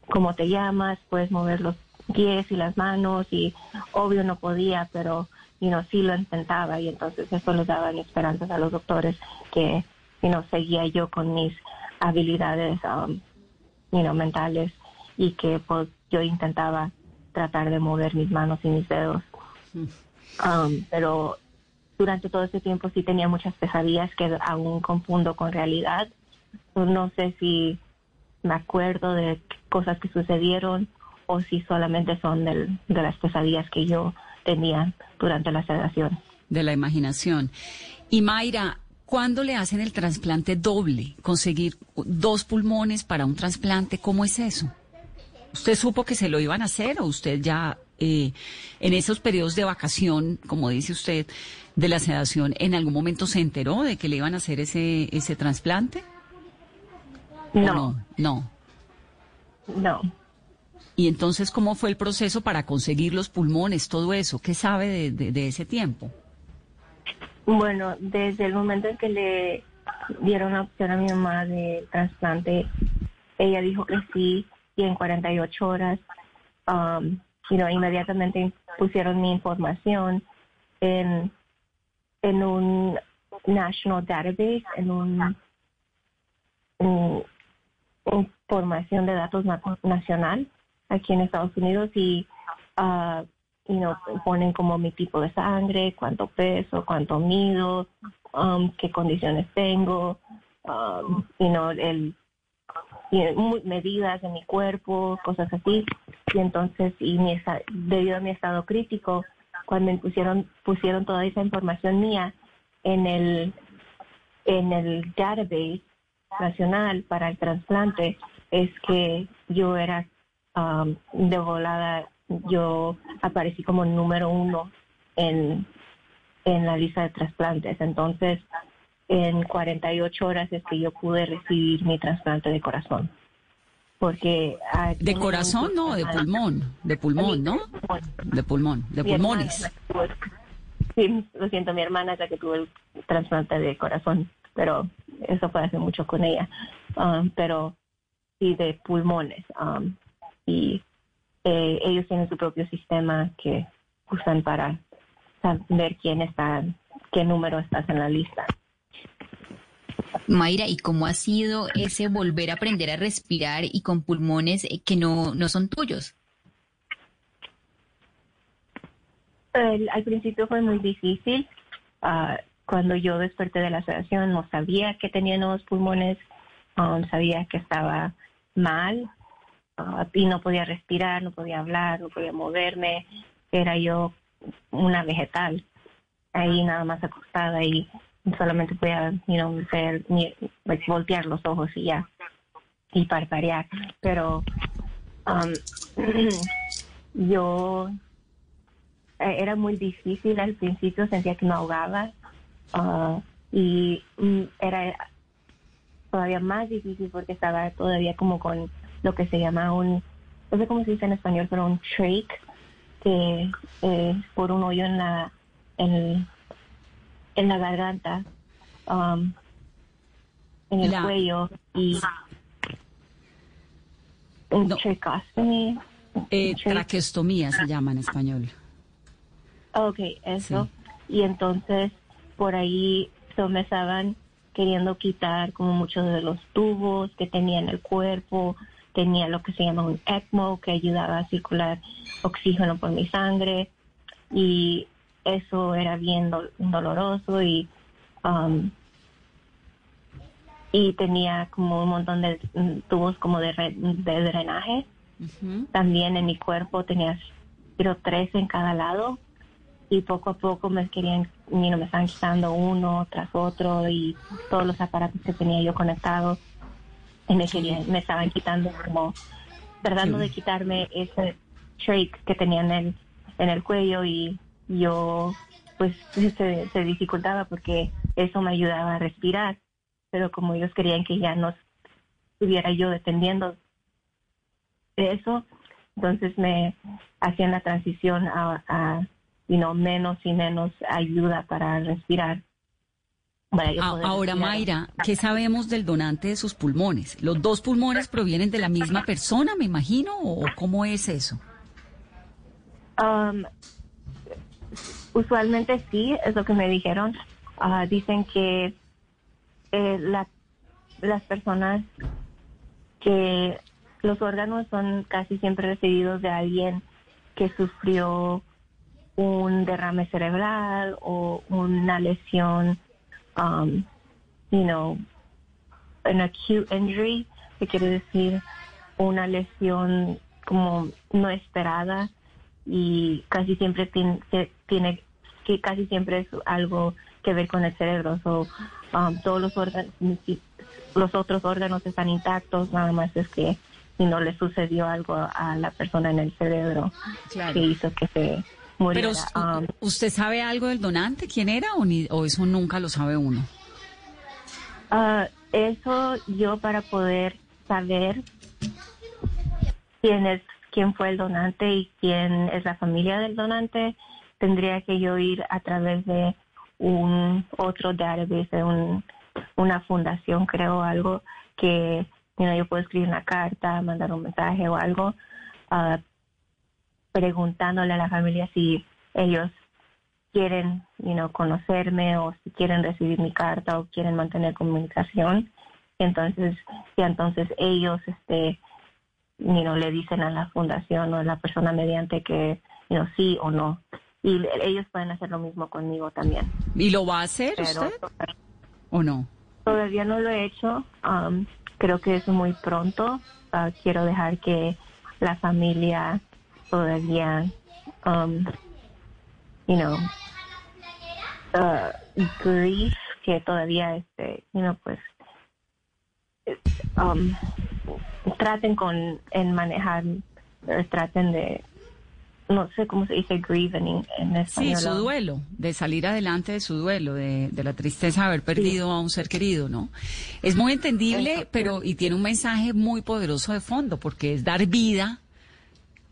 cómo te llamas, puedes mover los pies y las manos y obvio no podía, pero you know, sí lo intentaba y entonces eso les daba esperanzas a los doctores que you know, seguía yo con mis habilidades um, you know, mentales y que pues yo intentaba tratar de mover mis manos y mis dedos. Um, pero durante todo ese tiempo sí tenía muchas pesadillas que aún confundo con realidad. No sé si me acuerdo de cosas que sucedieron o si solamente son del- de las pesadillas que yo tenía durante la sedación. De la imaginación. Y Mayra, ¿cuándo le hacen el trasplante doble? Conseguir dos pulmones para un trasplante, ¿cómo es eso? ¿Usted supo que se lo iban a hacer o usted ya eh, en esos periodos de vacación, como dice usted, de la sedación, en algún momento se enteró de que le iban a hacer ese, ese trasplante? ¿O No. no, no. No. Y entonces, ¿cómo fue el proceso para conseguir los pulmones, todo eso? ¿Qué sabe de, de- de ese tiempo? Bueno, desde el momento en que le dieron la opción a mi mamá de trasplante, ella dijo que sí y en 48 horas, um, you know, inmediatamente pusieron mi información en, en un national database, en un, información de datos na- nacional aquí en Estados Unidos y ah, you know, ponen como mi tipo de sangre, cuánto peso, cuánto mido, um, qué condiciones tengo, um, you know, el, medidas de mi cuerpo, cosas así. Y entonces, y mi debido a mi estado crítico, cuando me pusieron, pusieron toda esa información mía en el, en el database nacional para el trasplante, es que yo era um, de volada, yo aparecí como número uno en, en la lista de trasplantes. Entonces, en 48 horas es que yo pude recibir mi trasplante de corazón. Porque... ah, ¿De corazón? No, de pulmón. De pulmón, ¿no? De pulmón, de Mi pulmones. Sí, lo siento, mi hermana es la que tuvo el trasplante de corazón, pero eso fue hace mucho con ella. Um, pero sí, de pulmones. um, y eh, ellos tienen su propio sistema que usan para saber quién está, qué número estás en la lista. Mayra, ¿y cómo ha sido ese volver a aprender a respirar y con pulmones eh, que no, no son tuyos? Al principio fue muy difícil. Ah, cuando yo desperté de la sedación no sabía que tenía nuevos pulmones, sabía que estaba mal ah, y no podía respirar, no podía hablar, no podía moverme. Era yo una vegetal, ahí nada más acostada y solamente podía you know, like, voltear los ojos y ya, y parpadear. Pero um, *clears throat* yo eh, era muy difícil al principio, sentía que me ahogaba ah, y mm, era todavía más difícil porque estaba todavía como con lo que se llama un, no sé cómo se dice en español, pero un trach, que es por un hoyo en la, en, en la garganta, um, en el La- cuello y un tracheostomy. Eh, traqueostomía se llama en español. Ok, eso. Y entonces por ahí so, me estaban queriendo quitar como muchos de los tubos que tenía en el cuerpo. Tenía lo que se llama un ECMO que ayudaba a circular oxígeno por mi sangre. Y eso era bien dol- doloroso y, um, y tenía como un montón de tubos como de, re- de drenaje. También en mi cuerpo tenía pero tres en cada lado y poco a poco me querían, you know, me estaban quitando uno tras otro y todos los aparatos que tenía yo conectados. Y me querían, me estaban quitando como tratando de quitarme ese trach que tenía en el, en el cuello y yo pues se, se dificultaba porque eso me ayudaba a respirar pero como ellos querían que ya no estuviera yo dependiendo de eso entonces me hacían la transición a, a you know, menos y menos ayuda para respirar. para Ahora, respirar. Mayra, ¿qué sabemos del donante de sus pulmones? ¿Los dos pulmones provienen de la misma persona, me imagino? ¿O cómo es eso? Um, usualmente sí, es lo que me dijeron. Ah, dicen que eh, la- las personas que los órganos son casi siempre recibidos de alguien que sufrió un derrame cerebral o una lesión, um, you know, an acute injury, que quiere decir una lesión como no esperada y casi siempre tiene, tiene que casi siempre es algo que ver con el cerebro. So, um, todos los órganos, los otros órganos están intactos, nada más es que si no le sucedió algo a la persona en el cerebro que hizo que se muriera. Pero um, ¿usted sabe algo del donante? ¿Quién era o, o eso nunca lo sabe uno? Uh, eso yo para poder saber quién es quién fue el donante y quién es la familia del donante, tendría que yo ir a través de un otro database, de un, una fundación, creo, algo que yo puedo escribir una carta, mandar un mensaje o algo, uh, preguntándole a la familia si ellos quieren you know, conocerme o si quieren recibir mi carta o quieren mantener comunicación. Entonces, si entonces ellos este, you le dicen a la fundación o a la persona mediante que you know, sí o no. Y ellos pueden hacer lo mismo conmigo también. ¿Y lo va a hacer usted? ¿O no? Todavía no lo he hecho. Um, creo que es muy pronto. Uh, quiero dejar que la familia todavía, um, you know, uh, grief, que todavía, este, you know, pues, um, traten con, en manejar, traten de, no sé cómo se dice grieve en, español. Sí, su duelo, de salir adelante de su duelo, de, de la tristeza de haber perdido a un ser querido, ¿no? Es muy entendible, pero y tiene un mensaje muy poderoso de fondo, porque es dar vida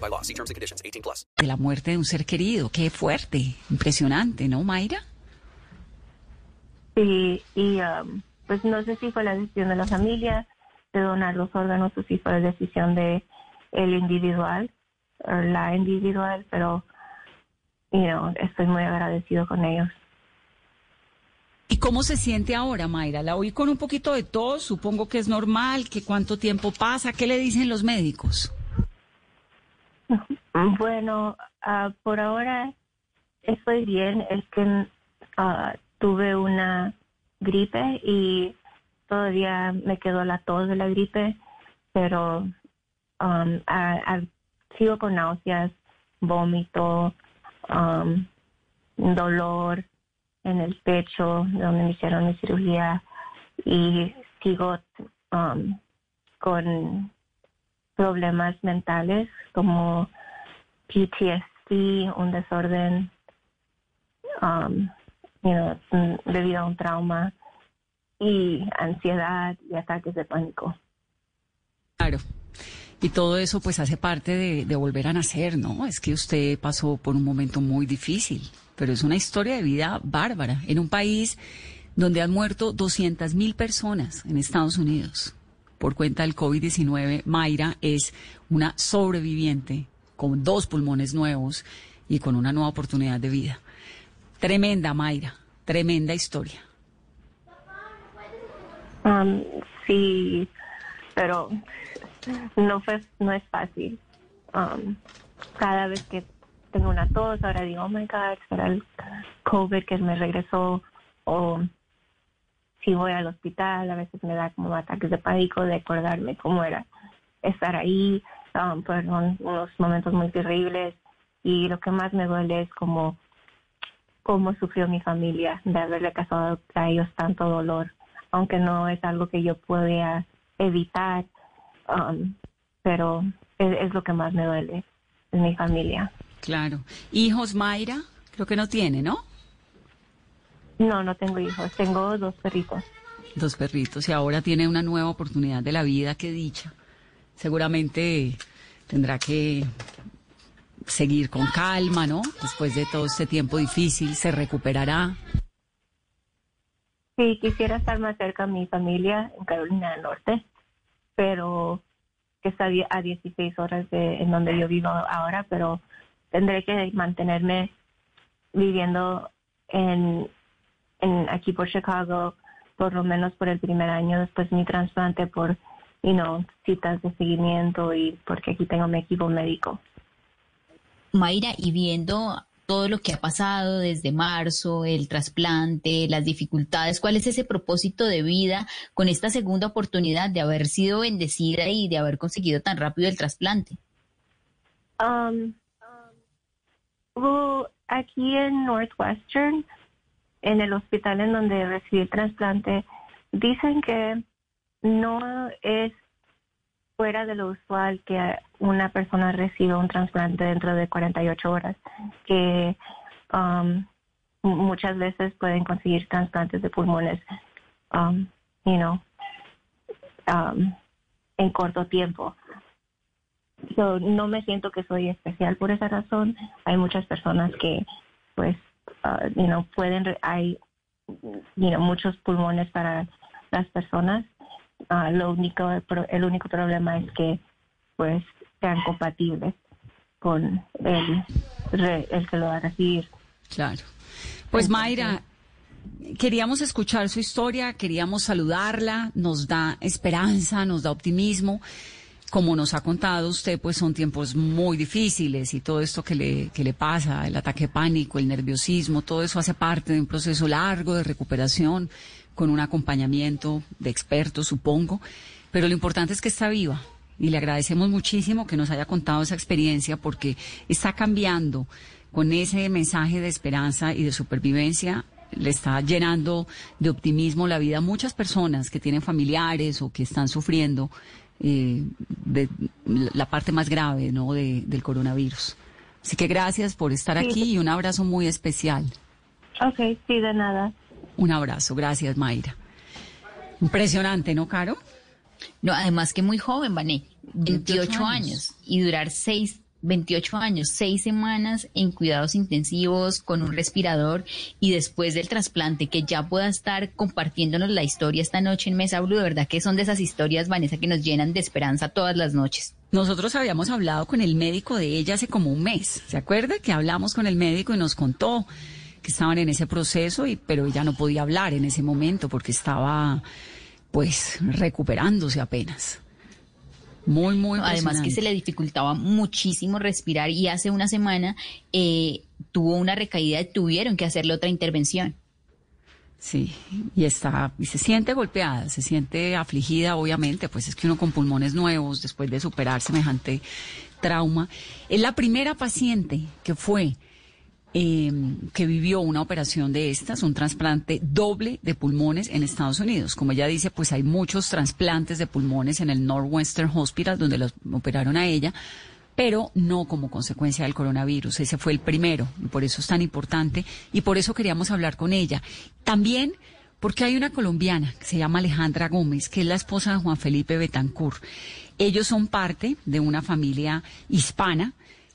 by law. See terms and conditions. 18 plus. De la muerte de un ser querido. Qué fuerte. Impresionante, ¿no, Mayra? Sí, y um, pues no sé si fue la decisión de la familia de donar los órganos o si fue la decisión de el individual o la individual, pero you know, estoy muy agradecido con ellos. ¿Y cómo se siente ahora, Mayra? La oí con un poquito de tos, supongo que es normal, que cuánto tiempo pasa, ¿qué le dicen los médicos? *laughs* Bueno, uh, por ahora estoy bien, es que uh, tuve una gripe y todavía me quedó la tos de la gripe, pero um, sigo con náuseas, vómito, um, dolor, en el pecho, donde me hicieron mi cirugía, y sigo um, con problemas mentales como PTSD, un desorden um, debido a un trauma y ansiedad y ataques de pánico. Claro. Y todo eso pues hace parte de, de volver a nacer, ¿no? Es que usted pasó por un momento muy difícil pero es una historia de vida bárbara en un país donde han muerto 200 mil personas en Estados Unidos por cuenta del COVID-19. Mayra es una sobreviviente con dos pulmones nuevos y con una nueva oportunidad de vida. Tremenda, Mayra, tremenda historia. Um, sí, pero no, fue, no es fácil. Um, cada vez que tengo una tos, ahora digo, oh my God, será el COVID que me regresó, o si voy al hospital, a veces me da como ataques de pánico de acordarme cómo era estar ahí, um, fueron unos momentos muy terribles, y lo que más me duele es como cómo sufrió mi familia de haberle causado a ellos tanto dolor, aunque no es algo que yo podía evitar, um, pero es, es, lo que más me duele, es mi familia. Claro. ¿Hijos, Mayra? Creo que no tiene, ¿no? No, no tengo hijos. Tengo dos perritos. Dos perritos. Y ahora tiene una nueva oportunidad de la vida, qué dicha. Seguramente tendrá que seguir con calma, ¿no? Después de todo este tiempo difícil, se recuperará. Sí, quisiera estar más cerca de mi familia en Carolina del Norte, pero que está a 16 horas de en donde yo vivo ahora, pero tendré que mantenerme viviendo en, en aquí por Chicago por lo menos por el primer año después de mi trasplante por you know, citas de seguimiento y porque aquí tengo mi equipo médico. Mayra, y viendo todo lo que ha pasado desde marzo, el trasplante, las dificultades, ¿cuál es ese propósito de vida con esta segunda oportunidad de haber sido bendecida y de haber conseguido tan rápido el trasplante? Um, aquí en Northwestern, en el hospital en donde recibí el trasplante, dicen que no es fuera de lo usual que una persona reciba un trasplante dentro de 48 horas, que um, muchas veces pueden conseguir trasplantes de pulmones, um, you know, um, en corto tiempo. So, no me siento que soy especial por esa razón. Hay muchas personas que, pues, uh, you know, pueden, hay, you know, muchos pulmones para las personas Ah, lo único, el único problema es que pues sean compatibles con el, el que lo va a recibir. Claro. Pues Mayra, queríamos escuchar su historia, queríamos saludarla, nos da esperanza, nos da optimismo. Como nos ha contado usted, pues son tiempos muy difíciles y todo esto que le, que le pasa, el ataque pánico, el nerviosismo, todo eso hace parte de un proceso largo de recuperación con un acompañamiento de expertos, supongo, pero lo importante es que está viva y le agradecemos muchísimo que nos haya contado esa experiencia porque está cambiando con ese mensaje de esperanza y de supervivencia. Le está llenando de optimismo la vida a muchas personas que tienen familiares o que están sufriendo eh, de la parte más grave ¿no? del coronavirus. Así que gracias por estar aquí y un abrazo muy especial. Ok, sí, de nada. Un abrazo, gracias Mayra. Impresionante, ¿no, Caro? No, además que muy joven, Vané, 28, años. y durar seis 28 años, seis semanas en cuidados intensivos con un respirador y después del trasplante que ya pueda estar compartiéndonos la historia esta noche en Mesa Blue, de verdad que son de esas historias, Vanessa, que nos llenan de esperanza todas las noches. Nosotros habíamos hablado con el médico de ella hace como un mes, ¿se acuerda? Que hablamos con el médico y nos contó que estaban en ese proceso, y, pero ella no podía hablar en ese momento porque estaba pues recuperándose apenas. Muy, muy Además que se le dificultaba muchísimo respirar y hace una semana eh, tuvo una recaída y tuvieron que hacerle otra intervención. Sí, y está, y se siente golpeada, se siente afligida, obviamente, pues es que uno con pulmones nuevos, después de superar semejante trauma. Es la primera paciente que fue Em, que vivió una operación de estas, un trasplante doble de pulmones en Estados Unidos. Como ella dice, pues hay muchos trasplantes de pulmones en el Northwestern Hospital donde los operaron a ella, pero no como consecuencia del coronavirus. Ese fue el primero y por eso es tan importante y por eso queríamos hablar con ella. También porque hay una colombiana que se llama Alejandra Gómez, que es la esposa de Juan Felipe Betancourt. Ellos son parte de una familia hispana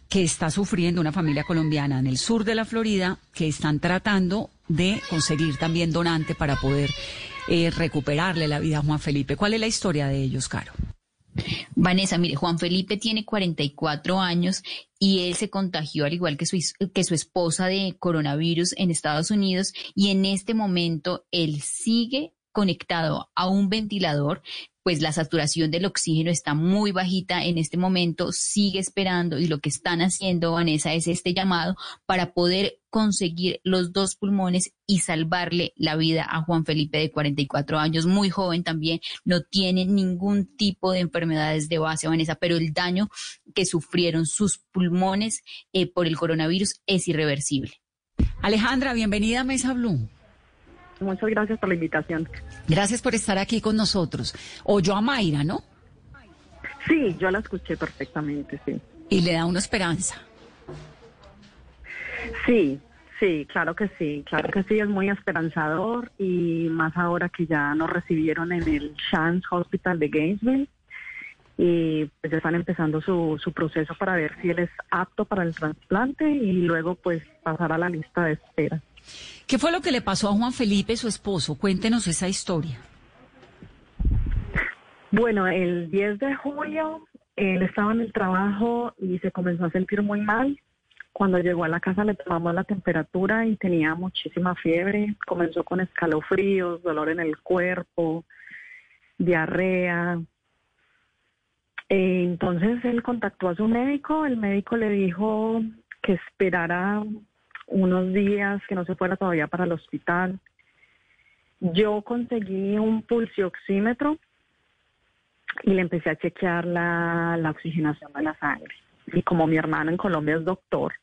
que está sufriendo una familia colombiana en el sur de la Florida que están tratando de conseguir también donante para poder eh, recuperarle la vida a Juan Felipe. ¿Cuál es la historia de ellos, Caro? Vanessa, mire, Juan Felipe tiene 44 años y él se contagió al igual que su, que su esposa de coronavirus en Estados Unidos y en este momento él sigue conectado a un ventilador, pues la saturación del oxígeno está muy bajita en este momento, sigue esperando y lo que están haciendo, Vanessa, es este llamado para poder conseguir los dos pulmones y salvarle la vida a Juan Felipe de 44 años, muy joven también, no tiene ningún tipo de enfermedades de base, Vanessa, pero el daño que sufrieron sus pulmones eh, por el coronavirus es irreversible. Alejandra, bienvenida a Mesa Blue. Muchas gracias por la invitación. Gracias por estar aquí con nosotros. O yo a Mayra, ¿no? Sí, yo la escuché perfectamente, sí. Y le da una esperanza. Sí, sí, claro que sí, claro que sí, es muy esperanzador y más ahora que ya nos recibieron en el Chance Hospital de Gainesville y pues ya están empezando su, su proceso para ver si él es apto para el trasplante y luego pues pasar a la lista de espera. ¿Qué fue lo que le pasó a Juan Felipe, su esposo? Cuéntenos esa historia. Bueno, el 10 de julio él estaba en el trabajo y se comenzó a sentir muy mal. Cuando llegó a la casa le tomamos la temperatura y tenía muchísima fiebre. Comenzó con escalofríos, dolor en el cuerpo, diarrea. Eh, entonces él contactó a su médico. El médico le dijo que esperara unos días, que no se fuera todavía para el hospital. Yo conseguí un pulsioxímetro y le empecé a chequear la, la oxigenación de la sangre. Y como mi hermano en Colombia es doctor,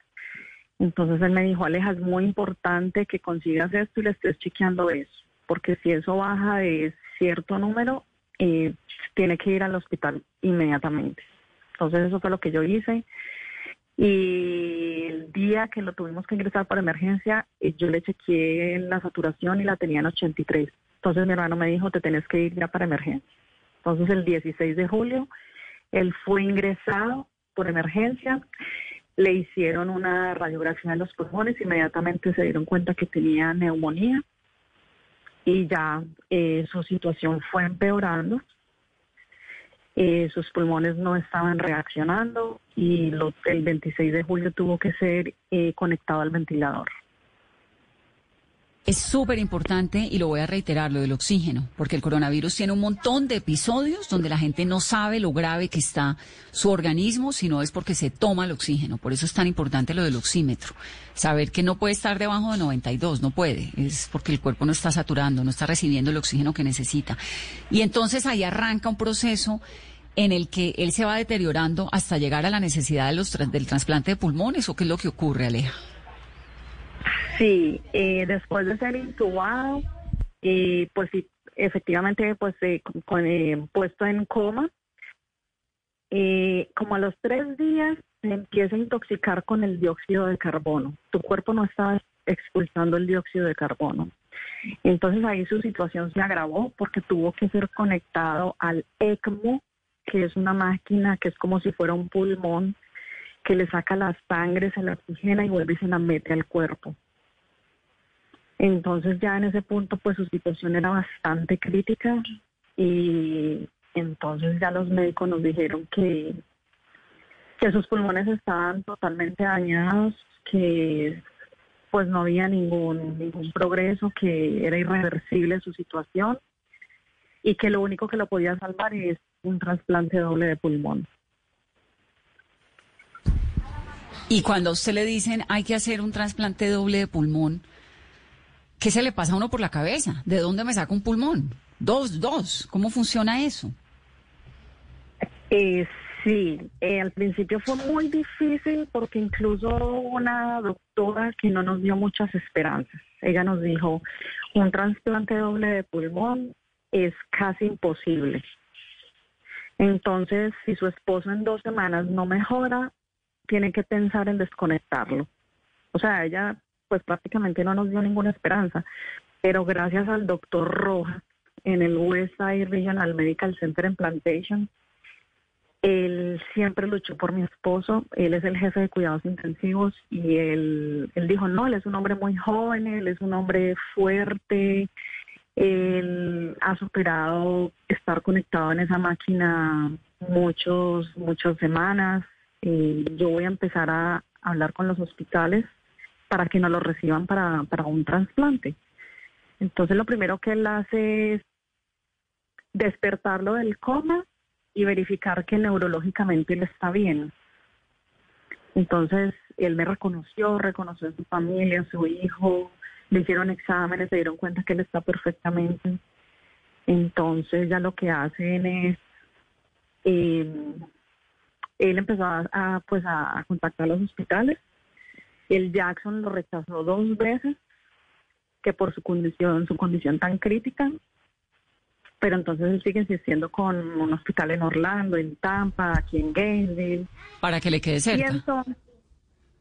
entonces él me dijo, Aleja, es muy importante que consigas esto y le estés chequeando eso, porque si eso baja de cierto número, eh, tiene que ir al hospital inmediatamente. Entonces eso fue lo que yo hice. Y el día que lo tuvimos que ingresar para emergencia, eh, yo le chequeé la saturación y la tenía en 83. Entonces mi hermano me dijo, te tenés que ir ya para emergencia. Entonces el 16 de julio, él fue ingresado por emergencia, le hicieron una radiografía de los pulmones, inmediatamente se dieron cuenta que tenía neumonía y ya eh, su situación fue empeorando. Eh, sus pulmones no estaban reaccionando y el 26 de julio tuvo que ser eh, conectado al ventilador. Es súper importante y lo voy a reiterar, lo del oxígeno, porque el coronavirus tiene un montón de episodios donde la gente no sabe lo grave que está su organismo, sino es porque se toma el oxígeno. Por eso es tan importante lo del oxímetro. Saber que no puede estar debajo de 92, no puede. Es porque el cuerpo no está saturando, no está recibiendo el oxígeno que necesita. Y entonces ahí arranca un proceso en el que él se va deteriorando hasta llegar a la necesidad de los, del trasplante de pulmones, o qué es lo que ocurre, Aleja. Sí, eh, después de ser intubado, y pues sí, efectivamente, pues eh, con, eh, puesto en coma, como a los tres días se empieza a intoxicar con el dióxido de carbono. Tu cuerpo no está expulsando el dióxido de carbono. Entonces ahí su situación se agravó porque tuvo que ser conectado al ECMO, que es una máquina que es como si fuera un pulmón que le saca la sangre, se la oxigena y vuelve y se la mete al cuerpo. Entonces ya en ese punto pues su situación era bastante crítica y entonces ya los médicos nos dijeron que, que sus pulmones estaban totalmente dañados, que pues no había ningún, ningún progreso, que era irreversible su situación y que lo único que lo podía salvar es un trasplante doble de pulmón. Y cuando a usted le dicen hay que hacer un trasplante doble de pulmón, ¿Qué se le pasa a uno por la cabeza? ¿De dónde me saca un pulmón? Dos, dos. ¿Cómo funciona eso? Eh, sí, eh, al principio fue muy difícil porque incluso una doctora que no nos dio muchas esperanzas. Ella nos dijo, un trasplante doble de pulmón es casi imposible. Entonces, si su esposo en dos semanas no mejora, tiene que pensar en desconectarlo. O sea, ella pues prácticamente no nos dio ninguna esperanza. Pero gracias al doctor Rojas en el Westside Regional Medical Center en Plantation, él siempre luchó por mi esposo, él es el jefe de cuidados intensivos y él, él dijo, no, él es un hombre muy joven, él es un hombre fuerte, él ha superado estar conectado en esa máquina muchos, muchas semanas. Y yo voy a empezar a hablar con los hospitales para que no lo reciban para, para un trasplante. Entonces lo primero que él hace es despertarlo del coma y verificar que neurológicamente él está bien. Entonces él me reconoció, reconoció a su familia, a su hijo, le hicieron exámenes, se dieron cuenta que él está perfectamente. Entonces ya lo que hacen es, eh, él empezó a, pues a contactar a los hospitales el Jackson lo rechazó dos veces, que por su condición, su condición tan crítica, pero entonces él sigue insistiendo con un hospital en Orlando, en Tampa, aquí en Gainesville. Para que le quede cerca.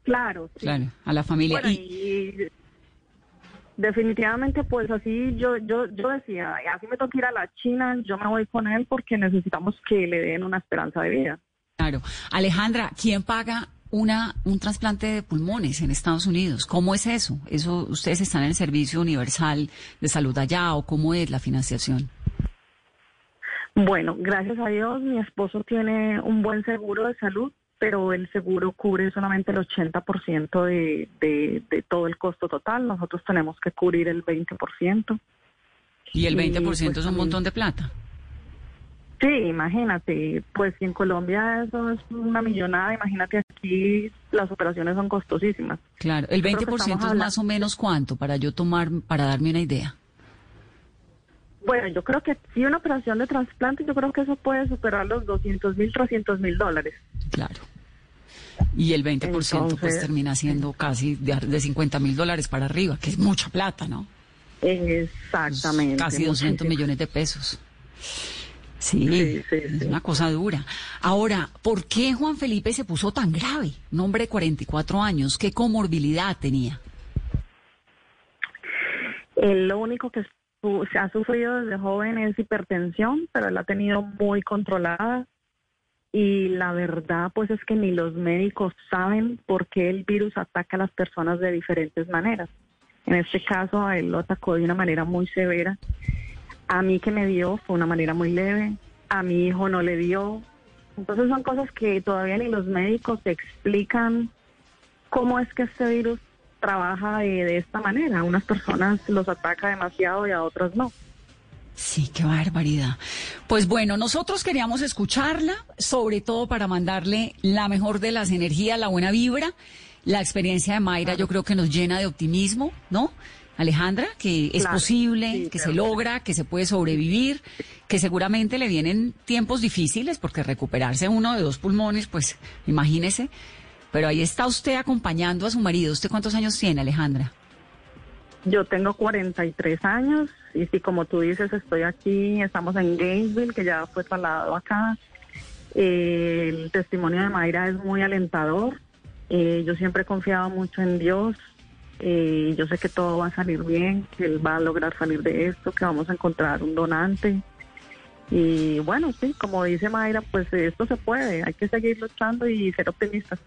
claro, sí. Claro, a la familia. y... definitivamente, pues así yo, yo, yo decía, así me toca ir a la China, yo me voy con él porque necesitamos que le den una esperanza de vida. Claro. Alejandra, ¿quién paga una, un trasplante de pulmones en Estados Unidos. ¿Cómo es eso? ¿Eso ustedes están en el Servicio Universal de Salud allá o cómo es la financiación? Bueno, gracias a Dios mi esposo tiene un buen seguro de salud, pero el seguro cubre solamente el 80% de, de, de todo el costo total. Nosotros tenemos que cubrir el 20%. Y el 20% pues, es un montón de plata. Sí, imagínate, pues si en Colombia eso es una millonada, imagínate aquí las operaciones son costosísimas. Claro, el Yo creo que 20% es hablando- más o menos cuánto para yo tomar, para darme una idea. Bueno, yo creo que si una operación de trasplante, yo creo que eso puede superar los 200 mil, 300 mil dólares. Claro. Y el 20% pues Entonces- termina siendo casi de, de 50 mil dólares para arriba, que es mucha plata, ¿no? Exactamente. Casi 200 muchísimo. millones de pesos. Sí, es una cosa dura. Ahora, ¿por qué Juan Felipe se puso tan grave? Un hombre de 44 años, ¿qué comorbilidad tenía? Él lo único que su- se ha sufrido desde joven es hipertensión, pero él la ha tenido muy controlada. Y la verdad, pues es que ni los médicos saben por qué el virus ataca a las personas de diferentes maneras. En este caso, a él lo atacó de una manera muy severa. A mí que me dio fue una manera muy leve. A mi hijo no le dio. Entonces son cosas que todavía ni los médicos explican cómo es que este virus trabaja de, de esta manera. A unas personas los ataca demasiado y a otras no. Sí, qué barbaridad. Pues bueno, nosotros queríamos escucharla, sobre todo para mandarle la mejor de las energías, la buena vibra. La experiencia de Mayra yo creo que nos llena de optimismo, ¿no? Alejandra, que es Claro, posible, sí, que claro. se logra, que se puede sobrevivir, que seguramente le vienen tiempos difíciles, porque recuperarse uno de dos pulmones, pues imagínese. Pero ahí está usted acompañando a su marido. ¿Usted cuántos años tiene, Alejandra? Yo tengo 43 años y si como tú dices estoy aquí, estamos en Gainesville, que ya fue trasladado acá. Eh, el testimonio de Mayra es muy alentador. Eh, yo siempre he confiado mucho en Dios. Eh, yo sé que todo va a salir bien, que Él va a lograr salir de esto, que vamos a encontrar un donante. Y bueno, sí, como dice Mayra, pues esto se puede. Hay que seguir luchando y ser optimistas.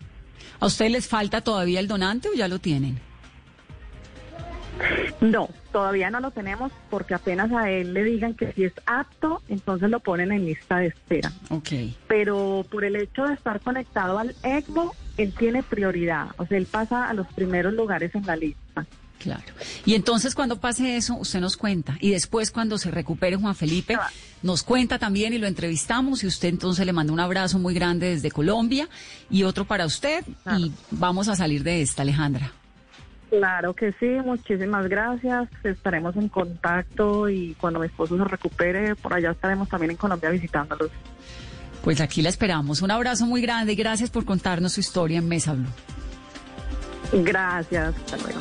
¿A usted les falta todavía el donante o ya lo tienen? No, todavía no lo tenemos porque apenas a él le digan que si es apto, entonces lo ponen en lista de espera. Ok. Pero por el hecho de estar conectado al ECMO, él tiene prioridad. O sea, él pasa a los primeros lugares en la lista. Claro. Y entonces cuando pase eso, usted nos cuenta. Y después cuando se recupere Juan Felipe, nos cuenta también y lo entrevistamos. Y usted entonces le manda un abrazo muy grande desde Colombia y otro para usted. Y vamos a salir de esta, Alejandra. Claro que sí, muchísimas gracias. Estaremos en contacto y cuando mi esposo se recupere, por allá estaremos también en Colombia visitándolos. Pues aquí la esperamos. Un abrazo muy grande y gracias por contarnos su historia en Mesa Blue. Gracias. Hasta luego.